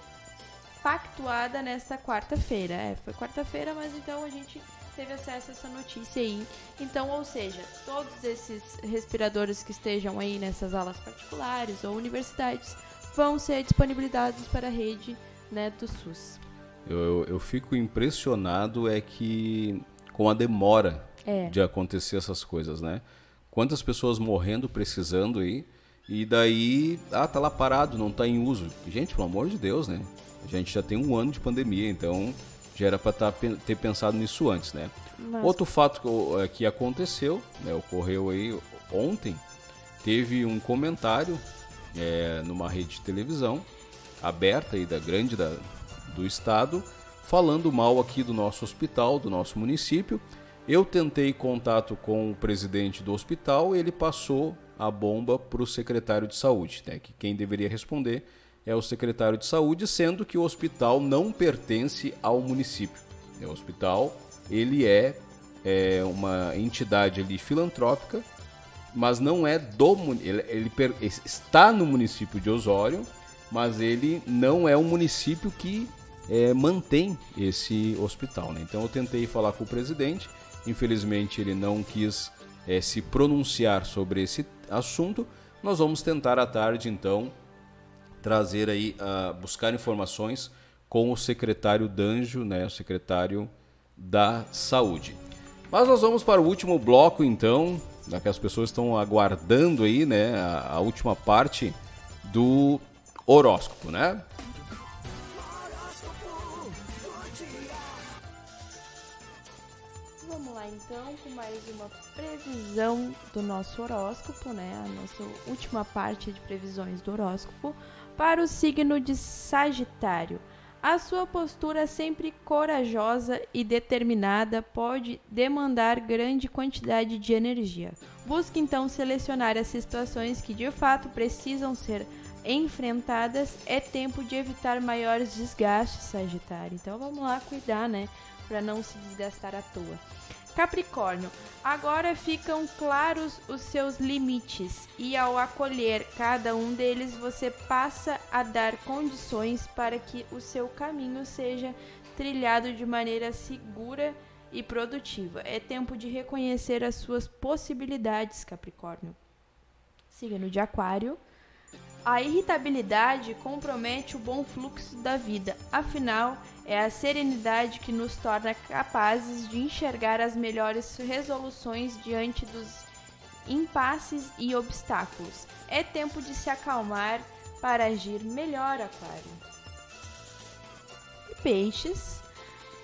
pactuada nesta quarta-feira. É, foi quarta-feira, mas então a gente teve acesso a essa notícia aí. Então, ou seja, todos esses respiradores que estejam aí nessas aulas particulares ou universidades vão ser disponibilizados para a rede né, do SUS. Eu, eu, eu fico impressionado é que com a demora É. de acontecer essas coisas, né? Quantas pessoas morrendo, precisando aí, e daí, ah, tá lá parado, não tá em uso. Gente, pelo amor de Deus, né? A gente já tem um ano de pandemia, então já era para ter pensado nisso antes, né? Mas- Outro fato que, é, que aconteceu, né, ocorreu aí ontem, teve um comentário é, numa rede de televisão aberta aí da grande da, do estado, falando mal aqui do nosso hospital, do nosso município. Eu tentei contato com o presidente do hospital, ele passou a bomba para o secretário de saúde, né, que quem deveria responder é o secretário de saúde, sendo que o hospital não pertence ao município. O hospital ele é, é uma entidade ali filantrópica, mas não é do ele, ele per- está no município de Osório, mas ele não é um município que é, mantém esse hospital. Né? Então eu tentei falar com o presidente, infelizmente ele não quis é, se pronunciar sobre esse assunto. Nós vamos tentar à tarde então trazer aí, ah, buscar informações com o secretário Danjo, né, o secretário da Saúde. Mas nós vamos para o último bloco então, já que as pessoas estão aguardando aí, né, a, a última parte do horóscopo, né? Previsão do nosso horóscopo, né? A nossa última parte de previsões do horóscopo para o signo de Sagitário. A sua postura sempre corajosa e determinada pode demandar grande quantidade de energia. Busque então selecionar as situações que de fato precisam ser enfrentadas. É tempo de evitar maiores desgastes, Sagitário. Então vamos lá cuidar, né, para não se desgastar à toa. Capricórnio, agora ficam claros os seus limites e ao acolher cada um deles você passa a dar condições para que o seu caminho seja trilhado de maneira segura e produtiva. É tempo de reconhecer as suas possibilidades, Capricórnio. Signo de Aquário. A irritabilidade compromete o bom fluxo da vida, afinal, é a serenidade que nos torna capazes de enxergar as melhores resoluções diante dos impasses e obstáculos. É tempo de se acalmar para agir melhor, Aquário. Peixes.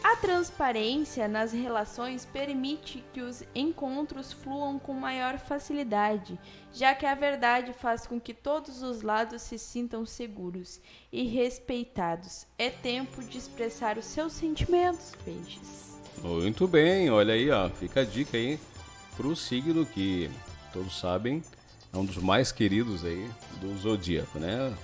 A transparência nas relações permite que os encontros fluam com maior facilidade, já que a verdade faz com que todos os lados se sintam seguros e respeitados. É tempo de expressar os seus sentimentos, peixes. Muito bem, olha aí, ó, fica a dica aí pro signo que todos sabem é um dos mais queridos aí do zodíaco, né?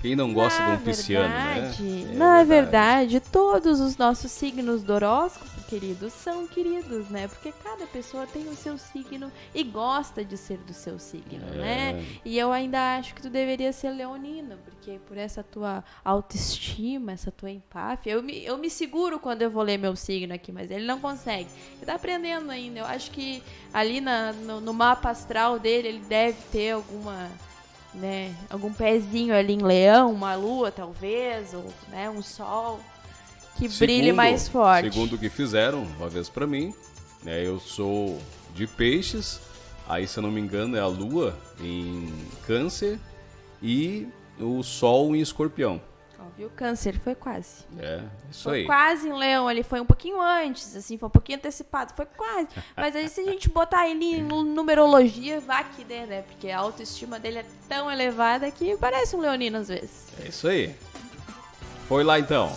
Quem não gosta de um pisciano, verdade, né? Na verdade, todos os nossos signos do horóscopo, queridos, são queridos, né? Porque cada pessoa tem o seu signo e gosta de ser do seu signo, É. né? E eu ainda acho que tu deveria ser leonino, porque por essa tua autoestima, essa tua empáfia, eu me, eu me seguro quando eu vou ler meu signo aqui, mas ele não consegue. Ele tá aprendendo ainda. Eu acho que ali na, no, no mapa astral dele, ele deve ter alguma né, algum pezinho ali em leão, uma lua talvez, ou né, um sol que brilhe Segundo- mais forte. Segundo o que fizeram uma vez pra mim, né? Eu sou de peixes, aí se eu não me engano é a lua em câncer e o sol em escorpião. Viu? Câncer foi quase. É, isso Foi aí. quase em leão, ele foi um pouquinho antes, assim, foi um pouquinho antecipado, foi quase. <laughs> Mas aí se a gente botar ele em nu- numerologia, vai que dê, né? Porque a autoestima dele é tão elevada que parece um leonino às vezes. É isso aí. Foi lá então.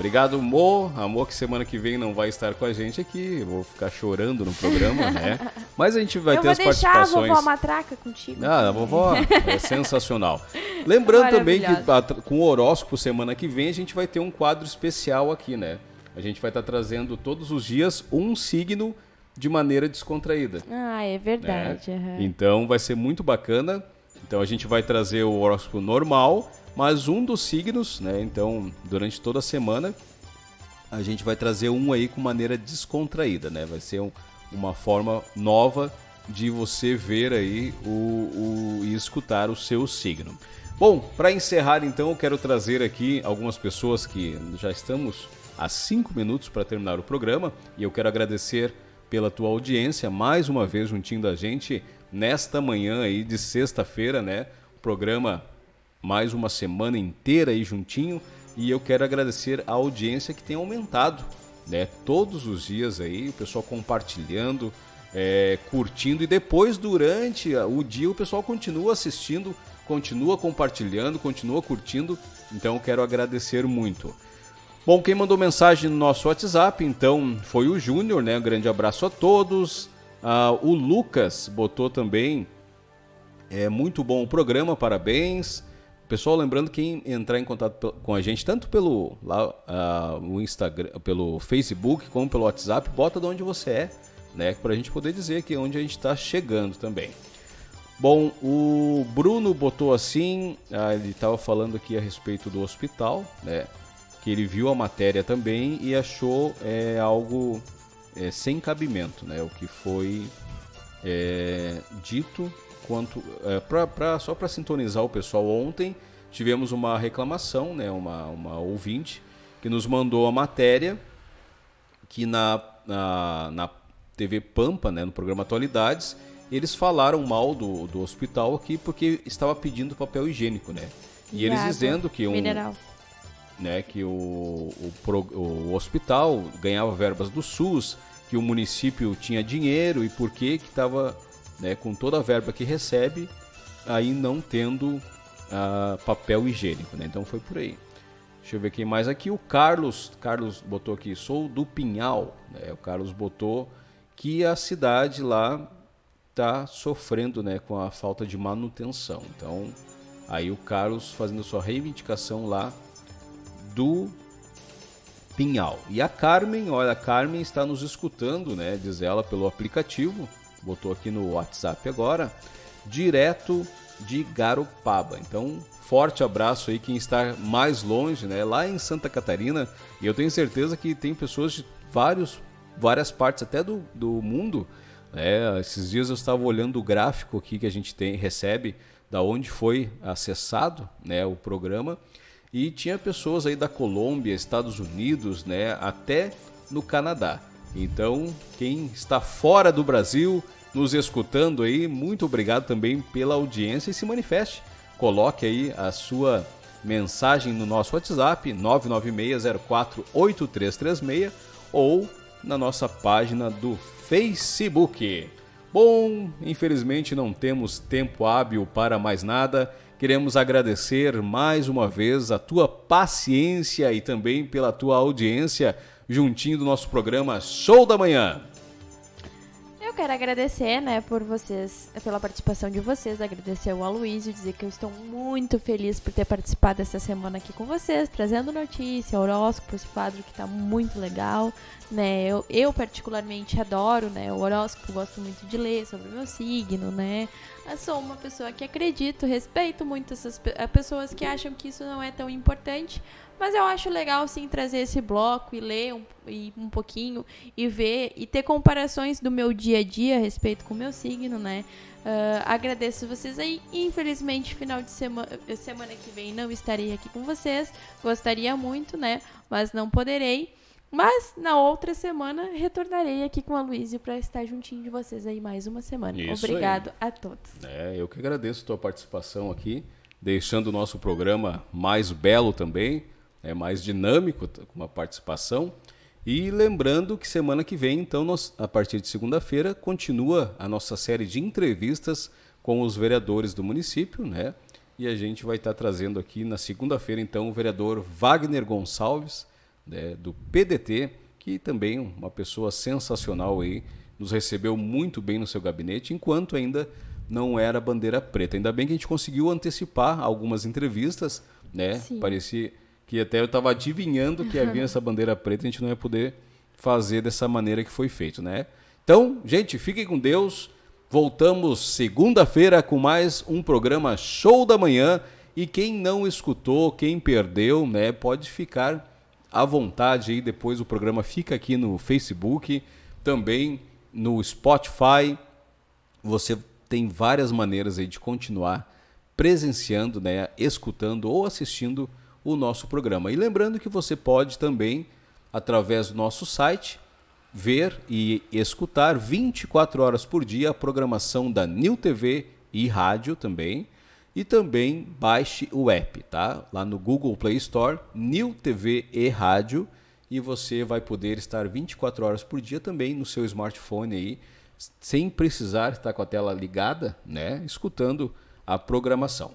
Obrigado, Mo. Amor, que semana que vem não vai estar com a gente aqui. Eu vou ficar chorando no programa, né? <laughs> Mas a gente vai eu ter vou as deixar a participações. vovó matraca contigo. Ah, a vovó é sensacional. Lembrando também que com o horóscopo semana que vem a gente vai ter um quadro especial aqui, né? A gente vai estar trazendo todos os dias um signo de maneira descontraída. Ah, é né? verdade. aham. Então vai ser muito bacana. Então a gente vai trazer o horóscopo normal, mas um dos signos, né? Então, durante toda a semana, a gente vai trazer um aí com maneira descontraída, né? Vai ser um- uma forma nova de você ver aí o, o- e escutar o seu signo. Bom, para encerrar então, eu quero trazer aqui algumas pessoas que já estamos a cinco minutos para terminar o programa e eu quero agradecer pela tua audiência mais uma vez juntinho da gente nesta manhã aí de sexta-feira, né? Programa mais uma semana inteira aí juntinho e eu quero agradecer a audiência que tem aumentado, né? Todos os dias aí, o pessoal compartilhando, é, curtindo e depois, durante o dia, o pessoal continua assistindo, continua compartilhando, continua curtindo. Então, quero agradecer muito. Bom, quem mandou mensagem no nosso WhatsApp, então, foi o Júnior, né? Um grande abraço a todos. Ah, o Lucas botou também. É muito bom o programa, parabéns. Pessoal, lembrando quem entrar em contato com a gente, tanto pelo lá, ah, o Instagram, pelo Facebook, como pelo WhatsApp, bota de onde você é, né? Para a gente poder dizer que onde a gente está chegando também. Bom, o Bruno botou assim, ah, ele estava falando aqui a respeito do hospital, né? Que ele viu a matéria também e achou é, algo é, sem cabimento, né? O que foi é, dito quanto é, pra, pra, só para sintonizar o pessoal ontem tivemos uma reclamação, né? Uma, uma ouvinte que nos mandou a matéria que na, na, na TV Pampa, né? No programa Atualidades eles falaram mal do, do hospital aqui porque estava pedindo papel higiênico, né? E, E eles dizendo que um mineral. né, que o, o, o hospital ganhava verbas do SUS, que o município tinha dinheiro e por que que estava né, com toda a verba que recebe, aí não tendo ah, papel higiênico, né? Então foi por aí. Deixa eu ver quem mais aqui. O Carlos, Carlos botou aqui, sou do Pinhal. Né? O Carlos botou que a cidade lá está sofrendo né, com a falta de manutenção. Então, aí o Carlos fazendo sua reivindicação lá do Pinhal. E a Carmen, olha, a Carmen está nos escutando, né? Diz ela pelo aplicativo, botou aqui no WhatsApp agora, direto de Garopaba. Então, forte abraço aí quem está mais longe, né? Lá em Santa Catarina. E eu tenho certeza que tem pessoas de vários, várias partes até do, do mundo. Né? Esses dias eu estava olhando o gráfico aqui que a gente tem, recebe da onde foi acessado né, o programa. E tinha pessoas aí da Colômbia, Estados Unidos, né, até no Canadá. Então, quem está fora do Brasil, nos escutando aí, muito obrigado também pela audiência e se manifeste. Coloque aí a sua mensagem no nosso WhatsApp 996048336 ou na nossa página do Facebook. Bom, infelizmente não temos tempo hábil para mais nada. Queremos agradecer mais uma vez a tua paciência e também pela tua audiência juntinho do nosso programa Show da Manhã. Eu quero agradecer, né, por vocês, pela participação de vocês, agradecer ao Aloysio, dizer que eu estou muito feliz por ter participado essa semana aqui com vocês, trazendo notícia, horóscopo, esse quadro que tá muito legal, né, eu, eu particularmente adoro, né, o horóscopo, gosto muito de ler sobre o meu signo, né, eu sou uma pessoa que acredito, respeito muito essas eh, pessoas que acham que isso não é tão importante, mas eu acho legal sim trazer esse bloco e ler um, e um pouquinho e ver e ter comparações do meu dia a dia a respeito com o meu signo, né? Ah, agradeço vocês aí. Infelizmente, final de semana, semana que vem não estarei aqui com vocês. Gostaria muito, né? Mas não poderei. Mas na outra semana retornarei aqui com a Luísa para estar juntinho de vocês aí mais uma semana. Isso aí. Obrigado a todos. É, eu que agradeço a tua participação aqui, deixando o nosso programa mais belo também, é mais dinâmico com a participação. E lembrando que semana que vem, então, nós, a partir de segunda-feira, continua a nossa série de entrevistas com os vereadores do município, né? E a gente vai estar trazendo aqui na segunda-feira, então, o vereador Wagner Gonçalves, né, do PDT, que também é uma pessoa sensacional aí, nos recebeu muito bem no seu gabinete, enquanto ainda não era bandeira preta. Ainda bem que a gente conseguiu antecipar algumas entrevistas, né? Sim. Parecia que até eu estava adivinhando que havia essa bandeira preta, a gente não ia poder fazer dessa maneira que foi feito, né? Então, gente, fiquem com Deus. Voltamos segunda-feira com mais um programa Show da Manhã. E quem não escutou, quem perdeu, né, pode ficar à vontade aí. Depois o programa fica aqui no Facebook, também no Spotify. Você tem várias maneiras aí de continuar presenciando, né, escutando ou assistindo o nosso programa. E lembrando que você pode também, através do nosso site, ver e escutar 24 horas por dia a programação da New TV e rádio também. E também baixe o app, tá? Lá no Google Play Store, New TV e Rádio, e você vai poder estar 24 horas por dia também no seu smartphone aí, sem precisar estar com a tela ligada, né? Escutando a programação.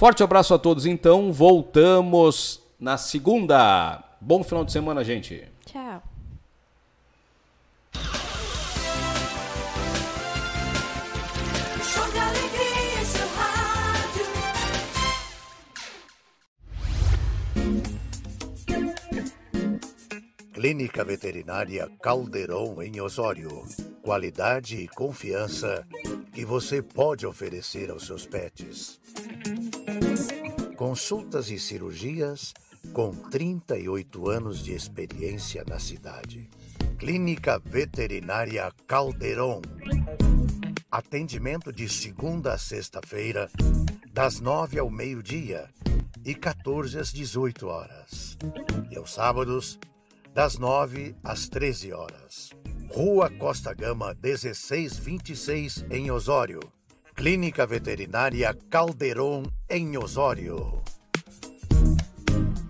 Forte abraço a todos, então. Voltamos na segunda. Bom final de semana, gente. Tchau. Clínica Veterinária Caldeirão em Osório. Qualidade e confiança que você pode oferecer aos seus pets. Consultas e cirurgias com 38 anos de experiência na cidade. Clínica Veterinária Caldeirão. Atendimento de segunda a sexta-feira, das 9 ao meio-dia e 14 às 18 horas. E aos sábados, das 9 às 13 horas. Rua Costa Gama 1626 em Osório. Clínica Veterinária Caldeirão em Osório.